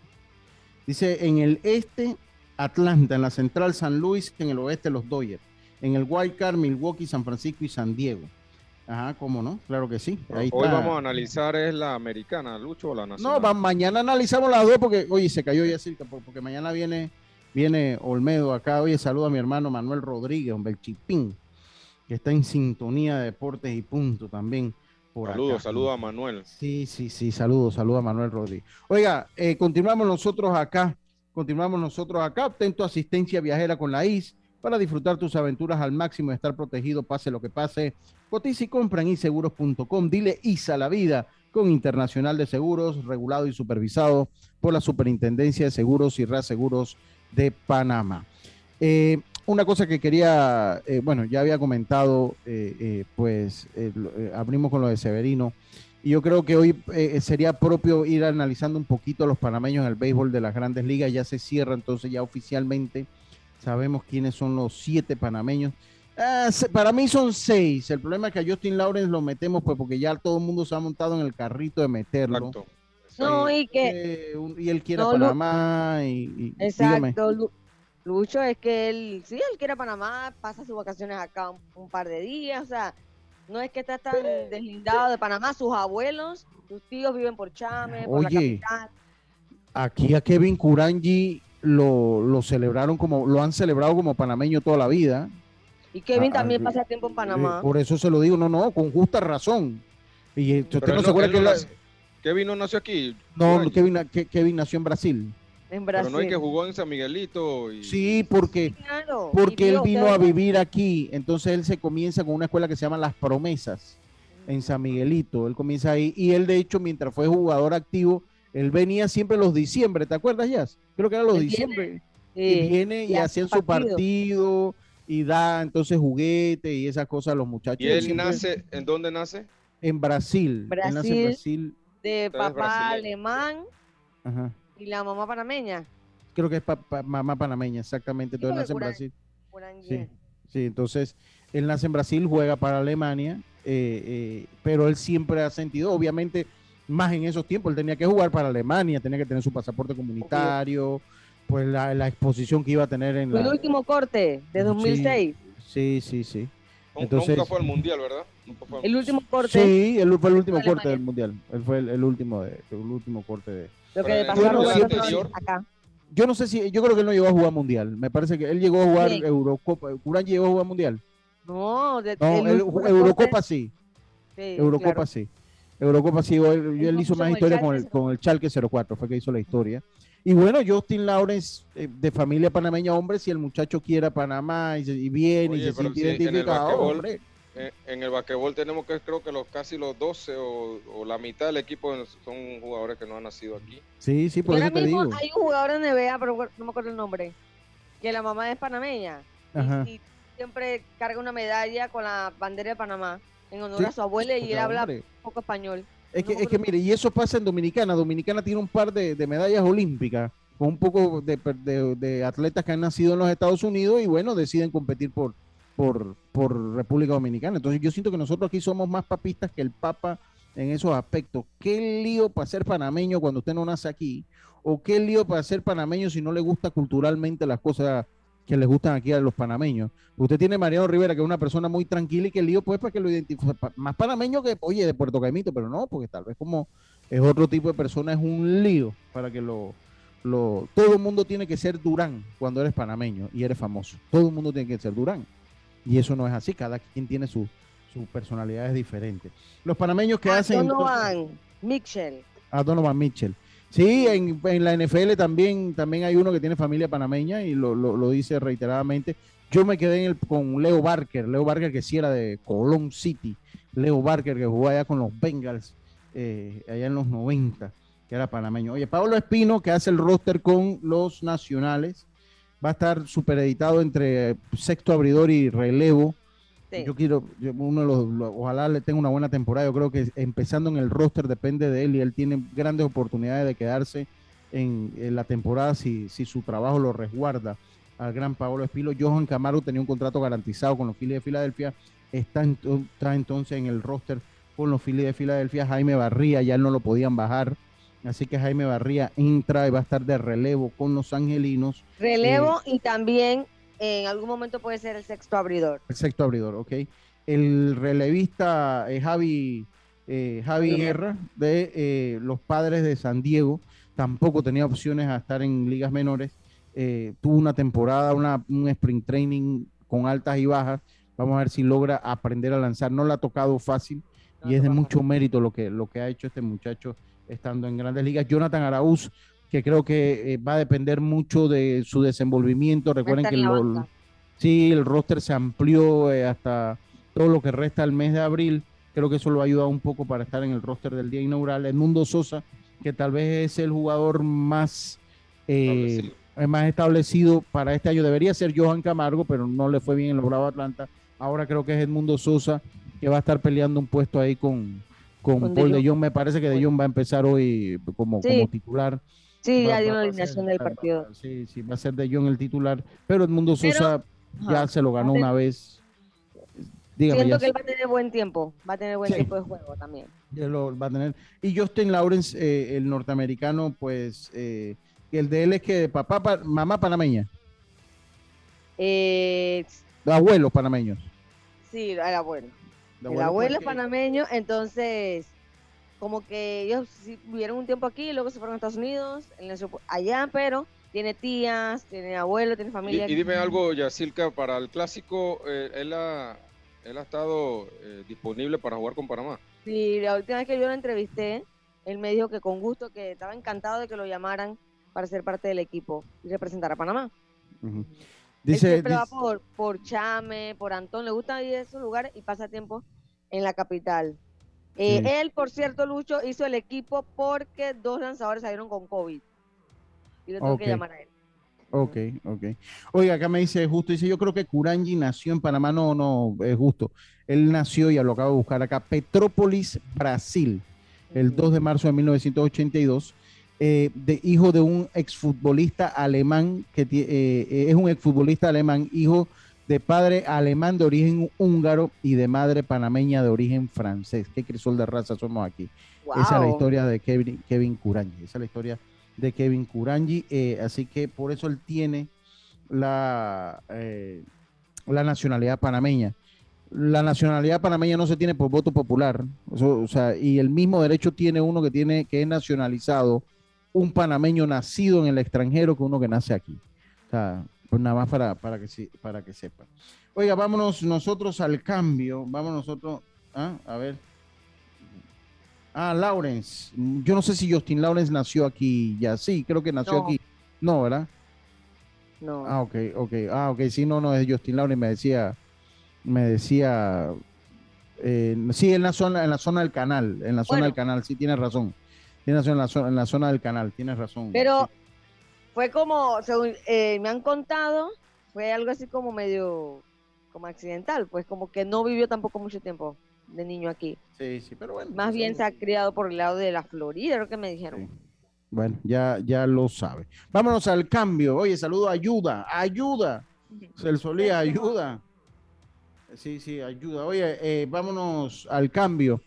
Dice en el este, Atlanta, en la central, San Luis, en el oeste, los Dodgers. En el wildcard, Milwaukee, San Francisco y San Diego. Ajá, ¿cómo no? Claro que sí. Ahí Hoy está. vamos a analizar es la americana, Lucho, o la nacional. No, va- mañana analizamos las dos porque, oye, se cayó ya cerca, por- porque mañana viene, viene Olmedo acá. Oye, saludo a mi hermano Manuel Rodríguez, hombre, el chipín, que está en sintonía de deportes y punto también. Por acá. saludos a Manuel. Sí, sí, sí, saludos, saludos a Manuel Rodríguez. Oiga, eh, continuamos nosotros acá, continuamos nosotros acá, obtén tu asistencia viajera con la IS para disfrutar tus aventuras al máximo y estar protegido, pase lo que pase. Cotiza y compra en iseguros.com. Dile ISA la vida con Internacional de Seguros, regulado y supervisado por la Superintendencia de Seguros y Reaseguros de Panamá. Eh, una cosa que quería, eh, bueno, ya había comentado, eh, pues abrimos con lo de Severino. Y yo creo que hoy eh, sería propio ir analizando un poquito a los panameños en el béisbol de las grandes ligas. Ya se cierra, entonces ya oficialmente sabemos quiénes son los siete panameños. Ah, para mí son seis. El problema es que a Justin Lawrence lo metemos pues porque ya todo el mundo se ha montado en el carrito de meterlo. No, y que. Eh, y él quiere No, Panamá y, y-. Exacto, Lu- Lucho, es que él, sí, él quiere a Panamá, pasa sus vacaciones acá un, un par de días, o sea, no es que está tan deslindado de Panamá, sus abuelos, sus tíos viven por Chame, por la Oye. capital. Aquí a Kevin Kurangi lo, lo celebraron como, lo han celebrado como panameño toda la vida. Y Kevin Ah, también ah, pasa tiempo en Panamá. Eh, por eso se lo digo, no, no, con justa razón. Y eh, usted Pero no se acuerda que la- Kevin no nació aquí. no, Kevin, Kevin nació en Brasil. En Pero Brasil. no es que jugó en San Miguelito. Y... Sí, porque, Claro, porque y él vino a vivir aquí. Entonces él se comienza con una escuela que se llama Las Promesas en San Miguelito. Él comienza ahí. Y él, de hecho, mientras fue jugador activo, él venía siempre los diciembre. ¿Te acuerdas, Jazz? Creo que era los Él viene, diciembre. sí, y viene y, hacían su partido. y da entonces juguete y esas cosas a los muchachos. ¿Y él siempre- nace, en dónde nace? en Brasil. Él nace en Brasil. Brasil. de papá alemán Ajá. Y la mamá panameña. Creo que es pa- pa- mamá panameña, exactamente. Entonces nace en Brasil. Sí, sí, entonces él nace en Brasil, juega para Alemania, eh, eh, pero él siempre ha sentido, obviamente, más en esos tiempos, él tenía que jugar para Alemania, tenía que tener su pasaporte comunitario, pues la, la exposición que iba a tener en Fue el la... último corte de Sí. 2006. Sí, sí, sí. Nun- Entonces- Nunca fue al Mundial, ¿verdad? Nunca fue al- El último corte. Sí, él fue el último corte del mundial. Él fue el, el último de, el último corte de. Lo que el anterior- acá. Yo no sé si, yo creo que él no llegó a jugar mundial. Me parece que él llegó a jugar ¿Quién? Eurocopa. ¿Curán llegó a jugar mundial? No, de, No, el él- último Eurocopa sí. sí, Eurocopa claro. sí. Eurocopa sí. Él, él Él hizo más el historia con el, con el Chalke 04. Fue que hizo la historia. Y bueno, Justin Lawrence, eh, de familia panameña, hombre, si el muchacho quiere a Panamá y, se- y viene Oye, y se siente si en el identificado, hombre. En, en el basquetbol tenemos que creo que los casi los 12 o, o la mitad del equipo son jugadores que no han nacido aquí. Sí, sí, por ahora eso te mismo digo. hay un jugador de NBA, pero no me acuerdo el nombre, que la mamá es panameña y- Ajá. y, siempre carga una medalla con la bandera de Panamá en honor Sí, a su abuela y él habla poco español. Es que, es que mire, y eso pasa en Dominicana. Dominicana tiene un par de, de medallas olímpicas con un poco de, per- de- de atletas que han nacido en los Estados Unidos y bueno, deciden competir por, por, por República Dominicana. Entonces yo siento que nosotros aquí somos más papistas que el Papa en esos aspectos. ¿Qué lío para ser panameño cuando usted no nace aquí? ¿O qué lío para ser panameño si no le gusta culturalmente las cosas que les gustan aquí a los panameños? Usted tiene Mariano Rivera, que es una persona muy tranquila y que lío pues para que lo identifique. Más panameño que, oye, de Puerto Caimito, pero no, porque tal vez como es otro tipo de persona, es un lío para que lo... lo todo el mundo tiene que ser Durán cuando eres panameño y eres famoso. Todo el mundo tiene que ser Durán. Y eso no es así, cada quien tiene su, su personalidad es diferente. Los panameños que hacen... entonces- Donovan Mitchell. a Donovan Mitchell. Sí, en, en la NFL también, también hay uno que tiene familia panameña y lo, lo- lo dice reiteradamente. Yo me quedé en el- con Leo Barker, Leo Barker que sí era de Colón City, Leo Barker que jugó allá con los Bengals eh, allá en los 90, que era panameño. Oye, Pablo Espino que hace el roster con los nacionales, va a estar supereditado entre sexto abridor y relevo Sí. Yo quiero, yo- uno de los, lo- ojalá le tenga una buena temporada. Yo creo que empezando en el roster depende de él y él tiene grandes oportunidades de quedarse en, en la temporada si, si su trabajo lo resguarda al gran Paolo Espilo. Johan Camargo tenía un contrato garantizado con los Phillies de Filadelfia. Está, ento- está entonces en el roster con los Phillies de Filadelfia. Jaime Barría ya no lo podían bajar. Así que Jaime Barría entra y va a estar de relevo con los angelinos. Relevo y también en algún momento puede ser el sexto abridor. El sexto abridor, ok. El relevista eh, Javi, eh, Javi Guerra de eh, los padres de San Diego tampoco tenía opciones a estar en ligas menores. Eh, tuvo una temporada, una, un sprint training con altas y bajas. Vamos a ver si logra aprender a lanzar. No le ha tocado fácil y es de mucho mérito lo que, lo que ha hecho este muchacho estando en grandes ligas. Jonathan Araúz, que creo que eh, va a depender mucho de su desenvolvimiento. Recuerden que. Sí, el roster se amplió eh, hasta todo lo que resta del mes de abril. Creo que eso lo ha ayudado un poco para estar en el roster del día inaugural. Edmundo Sosa, que tal vez es el jugador más, eh, eh, más establecido para este año. Debería ser Johan Camargo, pero no le fue bien en los Bravos Atlanta. Ahora creo que es Edmundo Sosa, que va a estar peleando un puesto ahí con, con, Con Paul De Jong. Me parece que De Jong va a empezar hoy como, Sí. como titular. Sí, Va- ya dio va- una va a alineación del partido. Sí, sí, va a ser De Jong el titular. Pero Edmundo Pero- Sosa ya Ajá. se lo ganó una vez. Dígame, Siento ya que él va a tener buen tiempo, va a tener buen Sí. tiempo de juego también. ya lo va a tener. Y Justin Lawrence, eh, el norteamericano, pues eh, el de él es que papá, pa- mamá panameña, Eh, abuelos panameños. sí, el abuelo. El abuelo, abuelo es panameño, entonces como que ellos vivieron un tiempo aquí, luego se fueron a Estados Unidos, allá, pero tiene tías, tiene abuelo, tiene Y, familia. y dime algo, Yacilca, para el clásico, eh, él, ha, él ha estado eh, disponible para jugar con Panamá. Sí, la última vez que yo lo entrevisté, él me dijo que con gusto, que estaba encantado de que lo llamaran para ser parte del equipo y representar a Panamá. Él Dice, siempre va dice- por, por Chame, por Antón, le gusta ir a esos lugares y pasa tiempo en la capital. Eh, Sí. Él, por cierto, Lucho, hizo el equipo porque dos lanzadores salieron con COVID. Y tuvo Ok. que llamar a él. Ok, ok. Oiga, acá me dice justo, dice, yo creo que Curangi nació en Panamá, no, no, es justo. Él nació, ya lo acabo de buscar acá, Petrópolis, Brasil, el 2 de marzo de 1982, eh, de, hijo de un exfutbolista alemán, que eh, eh, es un exfutbolista alemán, hijo de padre alemán de origen húngaro y de madre panameña de origen francés. Qué crisol de raza somos aquí. Esa es la historia de Kevin, Kevin Curangi. Esa es la historia de Kevin Curangi. eh, así que por eso él tiene la, eh, la nacionalidad panameña. La nacionalidad panameña no se tiene por voto popular. Eso, o sea, y el mismo derecho tiene uno que tiene que es nacionalizado, un panameño nacido en el extranjero que uno que nace aquí. O sea, pues nada más para, para, que, para que sepa. Oiga, vámonos nosotros al cambio. Vamos nosotros. ah, A ver. Ah, Lawrence. Yo no sé si Justin Lawrence nació aquí ya. Sí, creo que nació No. aquí. No, ¿verdad? No. Ah, ok, ok. Ah, ok. Sí, no, no, es Justin Lawrence. Me decía, me decía, eh, sí, en la zona, en la zona del canal, en la zona Bueno. del canal, sí, tienes razón. Tienes razón, en la zona, en la zona del canal, tienes razón. Pero fue como, según eh, me han contado, fue algo así como medio, como accidental, pues como que no vivió tampoco mucho tiempo de niño aquí. Sí, sí, pero bueno. Más bien se ha criado por el lado de la Florida, creo que me dijeron. Bueno, ya, ya lo sabe. Vámonos al cambio. Oye, saludo, ayuda, ayuda. El Solía, ayuda. Sí, sí, ayuda. Oye, eh, vámonos al cambio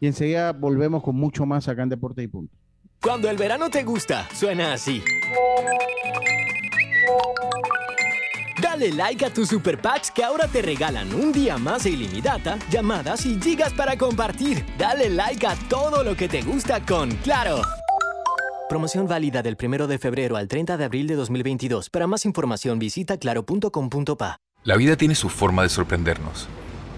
y enseguida volvemos con mucho más acá en Deporte y Punto. Cuando el verano te gusta, suena así. Dale like a tus super packs que ahora te regalan un día más de ilimitada, llamadas y gigas para compartir. Dale like a todo lo que te gusta con Claro. Promoción válida del 1 de febrero al 30 de abril de 2022. Para más información visita claro.com.pa. La vida tiene su forma de sorprendernos.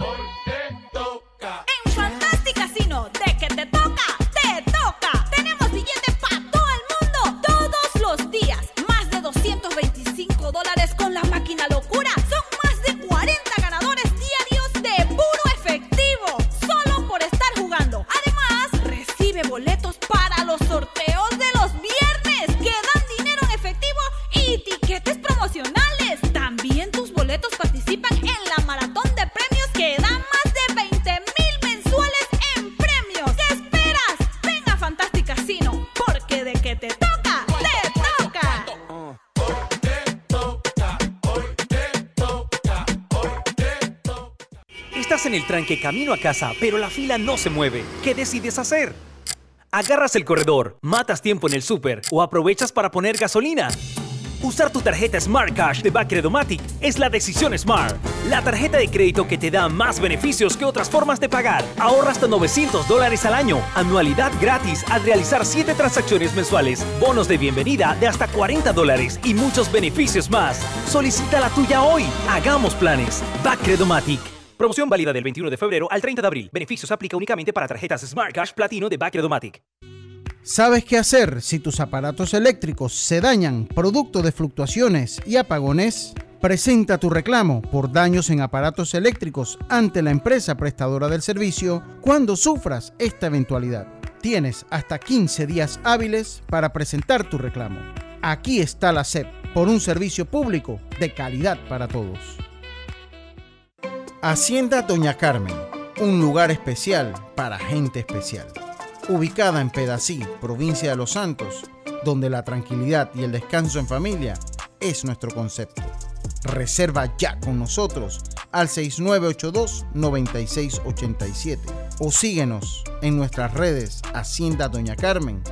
En En el tranque camino a casa, pero la fila no se mueve. ¿Qué decides hacer? ¿Agarras el corredor, matas tiempo en el súper o aprovechas para poner gasolina? Usar tu tarjeta Smart Cash de Bacredomatic es la decisión Smart. La tarjeta de crédito que te da más beneficios que otras formas de pagar. Ahorra hasta 900 dólares al año. Anualidad gratis al realizar 7 transacciones mensuales. Bonos de bienvenida de hasta 40 dólares y muchos beneficios más. Solicita la tuya hoy. Hagamos planes. Bacredomatic. Promoción válida del 21 de febrero al 30 de abril. Beneficios aplica únicamente para tarjetas Smart Cash Platino de Bacredomatic. ¿Sabes qué hacer si tus aparatos eléctricos se dañan producto de fluctuaciones y apagones? Presenta tu reclamo por daños en aparatos eléctricos ante la empresa prestadora del servicio cuando sufras esta eventualidad. Tienes hasta 15 días hábiles para presentar tu reclamo. Aquí está la SEP por un servicio público de calidad para todos. Hacienda Doña Carmen, un lugar especial para gente especial. Ubicada en Pedací, provincia de Los Santos, donde la tranquilidad y el descanso en familia es nuestro concepto. Reserva ya con nosotros al 6982-9687 o síguenos en nuestras redes Hacienda Doña Carmen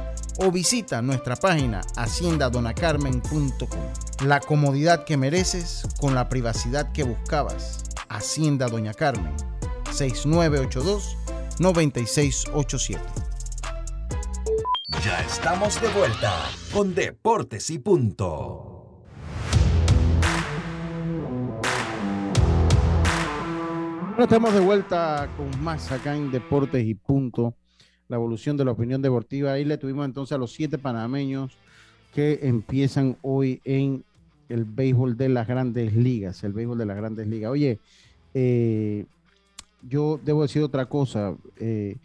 o visita nuestra página haciendadonacarmen.com. La comodidad que mereces con la privacidad que buscabas. Hacienda Doña Carmen 6982-9687. Ya estamos de vuelta con Deportes y Punto. Bueno, estamos de vuelta con más acá en Deportes y Punto, la evolución de la opinión deportiva. Ahí le tuvimos entonces a los siete panameños que empiezan hoy en el béisbol de las grandes ligas, el béisbol de las grandes ligas. Oye, eh, yo debo decir otra cosa. Eh,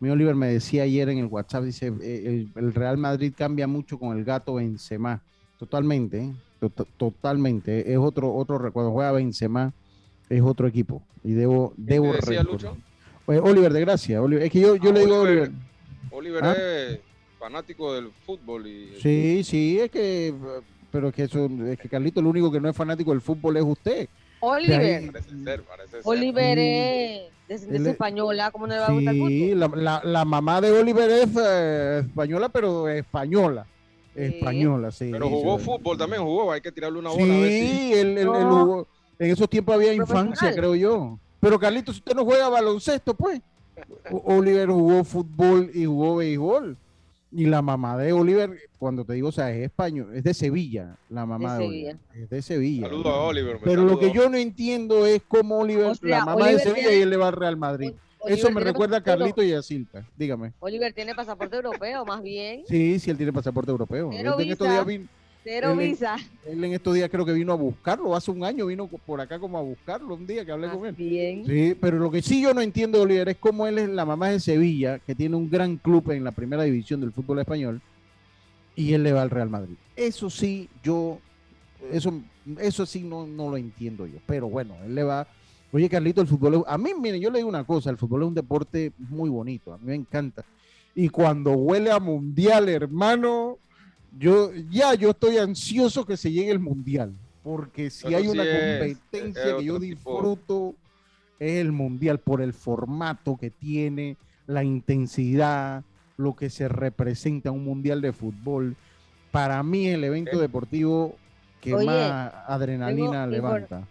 mi Oliver me decía ayer en el WhatsApp, dice, eh, el, el Real Madrid cambia mucho con el gato Benzema. Totalmente, ¿eh? Tot- totalmente. Es otro, otro, cuando juega Benzema, es otro equipo. Y debo, debo decía. Lucho? Pues, Oliver de Gracia. Oliver- es que yo, yo Ah, le digo a Oliver. Oliver. Oliver ¿Ah? es fanático del fútbol y Sí, sí, es que, pero es que eso, es que Carlito, el único que no es fanático del fútbol es usted. Oliver. Parece ser, parece ser. Oliver Sí. es descendencia española, ¿cómo no le va a gustar el? Sí, la, la- la mamá de Oliver es eh, española, pero española. Española, sí. Pero jugó sí. fútbol también, jugó, hay que tirarle una bola a ver si... Sí, él, él- él jugó- en esos tiempos había infancia, creo yo. Pero Carlito, si usted no juega baloncesto, pues. Oliver jugó fútbol y jugó béisbol. Y la mamá de Oliver, cuando te digo, o sea, es español, es de Sevilla, la mamá de, De Oliver. Es de Sevilla. Saludo a Oliver. me Pero lo que yo no entiendo es cómo Oliver, O sea, la mamá de Sevilla tiene- y él le va al Real Madrid. Oliver Eso me recuerda a Carlito y a Silta. Dígame. Oliver tiene pasaporte europeo, más bien. Sí, sí, él tiene pasaporte europeo. Cero Él en estos visa. días vino- Cero él visa. él en estos días creo que vino a buscarlo, hace un año vino por acá como a buscarlo un día que hablé con él. Bien. Sí, pero lo que sí yo no entiendo, Oliver, es cómo él es la mamá de Sevilla, que tiene un gran club en la primera división del fútbol español, y él le va al Real Madrid. Eso sí, yo, eso, eso sí no, no lo entiendo yo. Pero bueno, él le va. Oye, Carlito, el fútbol, es- a mí, mire, yo le digo una cosa, el fútbol es un deporte muy bonito, a mí me encanta. Y cuando huele a mundial, hermano, yo ya yo estoy ansioso que se llegue el mundial, porque si hay sí una es- competencia es que yo tipo. disfruto es el mundial por el formato que tiene, la intensidad, lo que se representa un mundial de fútbol. Para mí el evento deportivo que Oye, más adrenalina levanta.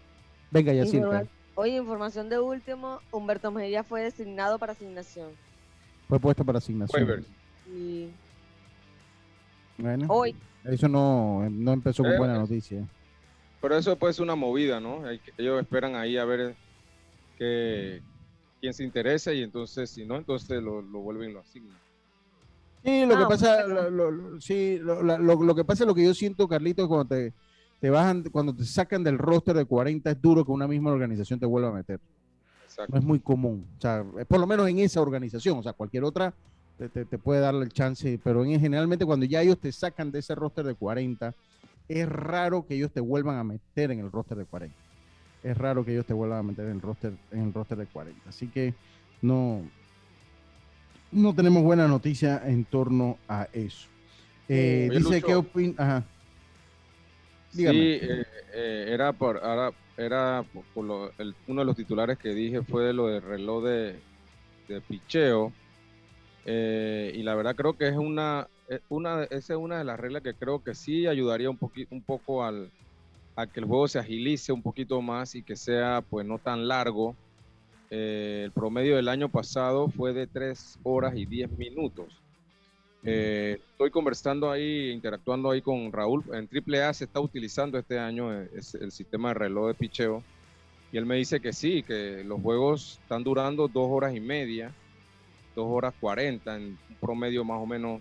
Venga, Yacirca. Informa- Oye, información de último, Humberto Mejía fue designado para asignación. Fue puesto para asignación. Waivers. Y Bueno, hoy, Eso no, no empezó con Eh, buena noticia. Pero eso puede ser una movida, ¿no? Ellos esperan ahí a ver que, quién se interesa y entonces, si no, entonces lo, lo vuelven y lo asignan. Sí, lo que Ah, pasa, lo, lo- lo- sí, lo, la- lo- lo que pasa es lo que yo siento, Carlitos, cuando te, te bajan, cuando te sacan del roster de 40 es duro que una misma organización te vuelva a meter. Exacto. No es muy común. O sea, eh, por lo menos en esa organización. O sea, cualquier otra te, te- te puede darle el chance. Pero en, generalmente cuando ya ellos te sacan de ese roster de 40, es raro que ellos te vuelvan a meter en el roster de 40. Es raro que ellos te vuelvan a meter en el roster, en el roster de 40. Así que no, no tenemos buena noticia en torno a eso. Eh, Oye, dice Lucho. que opin Ajá. Dígame. Sí, eh, eh, era por, ahora, era por, por lo- el- uno de los titulares que dije fue lo del reloj de, de picheo. Eh, y la verdad creo que es una, eh, una, esa es una de las reglas que creo que sí ayudaría un, un poco al, a que el juego se agilice un poquito más y que sea pues no tan largo. Eh, el promedio del año pasado fue de 3 horas y 10 minutos. Eh, estoy conversando ahí, interactuando ahí con Raúl. En AAA se está utilizando este año eh, es el sistema de reloj de picheo. Y él me dice que sí, que los juegos están durando dos horas y media, dos horas cuarenta, en un promedio más o menos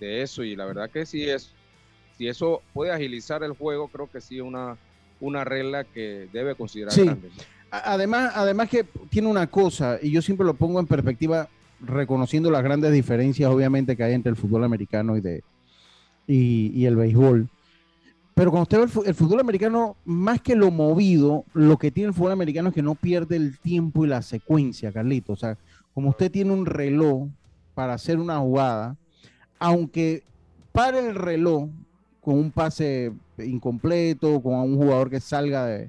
de eso. Y la verdad que sí es, si eso puede agilizar el juego, creo que sí es una, una regla que debe considerar Sí. grande. Además, además que tiene una cosa, y yo siempre lo pongo en perspectiva, reconociendo las grandes diferencias, obviamente, que hay entre el fútbol americano y, de, y, y el béisbol. Pero cuando usted ve el, el fútbol americano, más que lo movido, lo que tiene el fútbol americano es que no pierde el tiempo y la secuencia, Carlito. O sea, como usted tiene un reloj para hacer una jugada, aunque pare el reloj con un pase incompleto, con un jugador que salga de,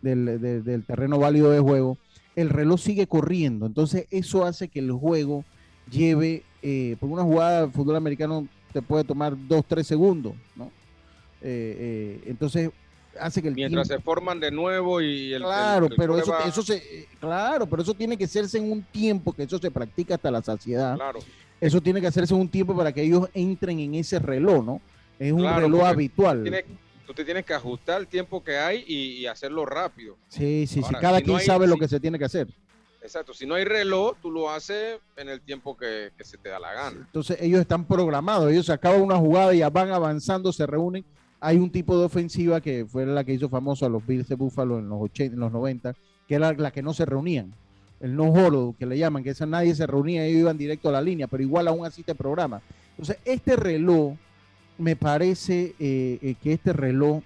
del, de- del terreno válido de juego, el reloj sigue corriendo. Entonces eso hace que el juego lleve, eh, por una jugada de fútbol americano te puede tomar dos, tres segundos, ¿no? Eh, eh, entonces hace que el Mientras tiempo- se forman de nuevo y el Claro, el- el pero eso, prueba- eso se, eh, claro, pero eso tiene que hacerse en un tiempo que eso se practica hasta la saciedad. Claro. Eso tiene que hacerse en un tiempo para que ellos entren en ese reloj, ¿no? Es un Claro, reloj habitual. tiene- tú te tienes que ajustar el tiempo que hay y, y hacerlo rápido. Sí, sí, sí. Cada si no quien hay- sabe lo que se tiene que hacer. Exacto, si no hay reloj, tú lo haces en el tiempo que, que se te da la gana. Entonces ellos están programados, ellos se acaban una jugada y ya van avanzando, se reúnen. Hay un tipo de ofensiva que fue la que hizo famoso a los Bills de Buffalo en los 80, en los 90, que era la que no se reunían. El no holo, que le llaman, que esa nadie se reunía, ellos iban directo a la línea, pero igual aún así te programa. Entonces, este reloj, me parece eh, eh, que este reloj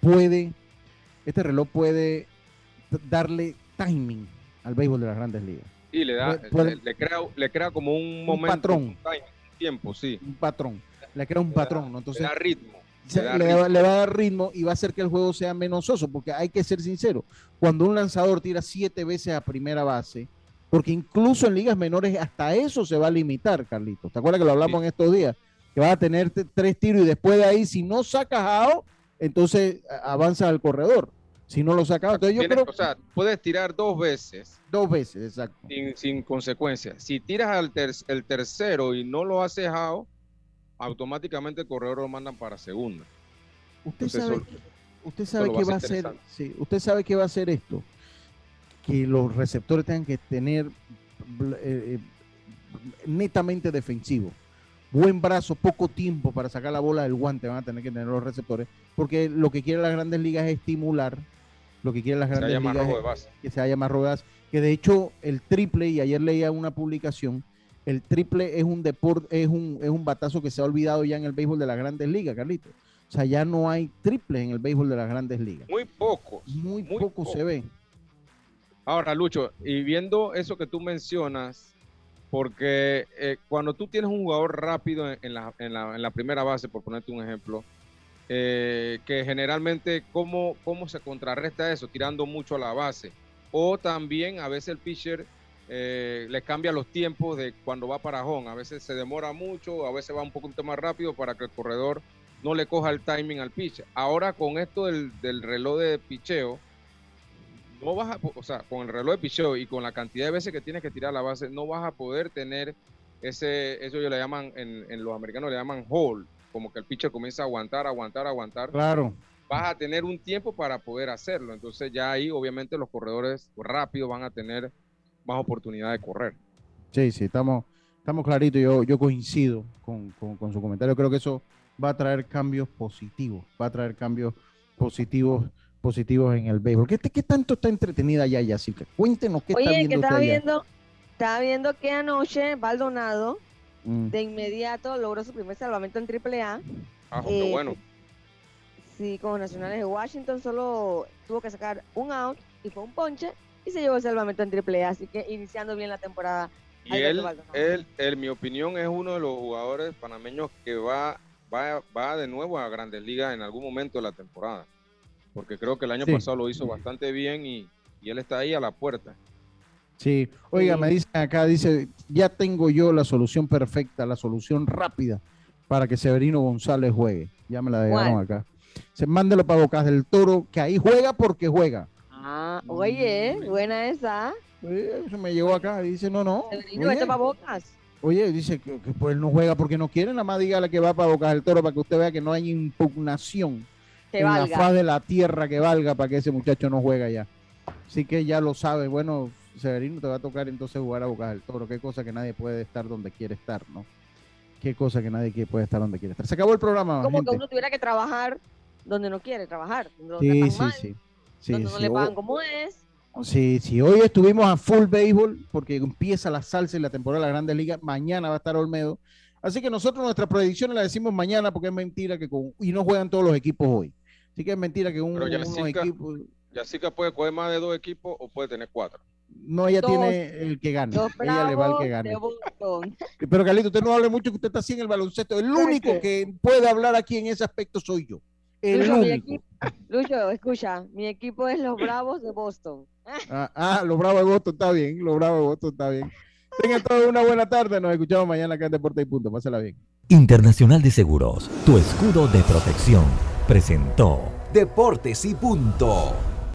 puede, este reloj puede darle timing al béisbol de las grandes ligas. Y le da, Puede- le, le crea, le crea como un momento, patrón. un time, un tiempo, sí. Un patrón. Le crea un patrón, ¿no? Entonces, le da ritmo. Se- le va, le va a dar ritmo y va a hacer que el juego sea menos soso, porque hay que ser sincero, cuando un lanzador tira siete veces a primera base, porque incluso en ligas menores hasta eso se va a limitar, Carlitos. ¿Te acuerdas que lo hablamos en estos días? Que vas a tener tres tiros y después de ahí, si no sacas out, entonces a- avanza al corredor. Si no lo sacas entonces yo Tienes- creo o sea, puedes tirar dos veces dos veces, exacto. sin, sin consecuencias. Si tiras al ter- el tercero y no lo haces out, automáticamente el corredor lo mandan para segunda. Usted Entonces, sabe, eso- usted sabe qué va a hacer, sí, usted sabe qué va a hacer esto, que los receptores tengan que tener eh, eh, netamente defensivo, buen brazo, poco tiempo para sacar la bola del guante van a tener que tener los receptores, porque lo que quieren las grandes ligas es estimular, lo que quieren las grandes ligas es que se haya más rodadas, que de hecho el triple, y ayer leía una publicación, el triple es un deporte, es un, es un batazo que se ha olvidado ya en el béisbol de las grandes ligas, Carlito. O sea, ya no hay triple en el béisbol de las grandes ligas. Muy pocos. Muy, muy poco se ve. Ahora, Lucho, y viendo eso que tú mencionas, porque eh, cuando tú tienes un jugador rápido en, en la, en la- en la primera base, por ponerte un ejemplo, eh, que generalmente, ¿cómo, ¿cómo se contrarresta eso? Tirando mucho a la base. O también a veces el pitcher eh, le cambia los tiempos de cuando va para home. A veces se demora mucho, a veces va un poquito más rápido para que el corredor no le coja el timing al pitcher. Ahora con esto del, del reloj de picheo, no vas a, o sea, con el reloj de picheo y con la cantidad de veces que tienes que tirar la base, no vas a poder tener ese, eso ellos le llaman, en, en los americanos le llaman hold, como que el pitcher comienza a aguantar, aguantar, aguantar. Claro. Vas a tener un tiempo para poder hacerlo. Entonces ya ahí obviamente los corredores rápidos van a tener más oportunidad de correr. Sí, sí, estamos, estamos claritos. Yo, yo coincido con, con, con su comentario. Creo que eso va a traer cambios positivos. Va a traer cambios positivos positivos en el béisbol. ¿Qué, qué tanto está entretenida ya, Yacirca? Cuéntenos qué Oye, está viendo que estaba usted allá. viendo, estaba viendo que anoche Baldonado Mm. de inmediato logró su primer salvamento en AAA. Ah, qué Eh, bueno. Sí, con los nacionales de Washington solo tuvo que sacar un out y fue un ponche y se llevó el salvamento en AAA. Así que iniciando bien la temporada. Y él, él, en mi opinión, es uno de los jugadores panameños que va, va, va de nuevo a Grandes Ligas en algún momento de la temporada. Porque creo que el año Sí. pasado lo hizo bastante bien y, y él está ahí a la puerta. Sí, oiga, Sí. me dicen acá, dice, ya tengo yo la solución perfecta, la solución rápida para que Severino González juegue. Ya me la dejaron acá. Se mándelo para Bocas del Toro, que ahí juega porque juega. Ah, oye, buena esa. Eh, Eso me llegó acá, dice, no, no. Severino, oye, vete pa' bocas. Oye, dice que, que, pues no juega porque no quiere, nada más dígale que va para Bocas del Toro para que usted vea que no hay impugnación Que en valga. la faz de la tierra que valga para que ese muchacho no juegue allá. Así que ya lo sabe. Bueno, Severino te va a tocar entonces jugar a Bocas del Toro. Qué cosa que nadie puede estar donde quiere estar, ¿no? Qué cosa que nadie puede estar donde quiere estar. Se acabó el programa, Como gente. que uno tuviera que trabajar donde no quiere trabajar, donde Sí, sí, mal, sí. Sí, donde no le pagan como es. Sí, sí, hoy estuvimos a full béisbol porque empieza la salsa y la temporada de la Grandes Ligas. Mañana va a estar Olmedo. Así que nosotros nuestras predicciones las decimos mañana porque es mentira que con, y no juegan todos los equipos hoy. Así que es mentira que un, unos equipos, Yacirca puede coger más de dos equipos o puede tener cuatro. no, ella Dos- tiene el que gane. Ella le va bravos que gane. Pero Carlito, usted no hable mucho que usted está así en el baloncesto. El único que puede hablar aquí en ese aspecto soy yo. El Lucho, mi único. equipo- Lucho, escucha, mi equipo es los Bravos de Boston. Ah, ah, los Bravos de Boston está bien, los Bravos de Boston está bien. Tengan todos una buena tarde, nos escuchamos mañana acá en Deporte y Punto. Pásala bien. Internacional de Seguros, tu escudo de protección, presentó Deportes y punto.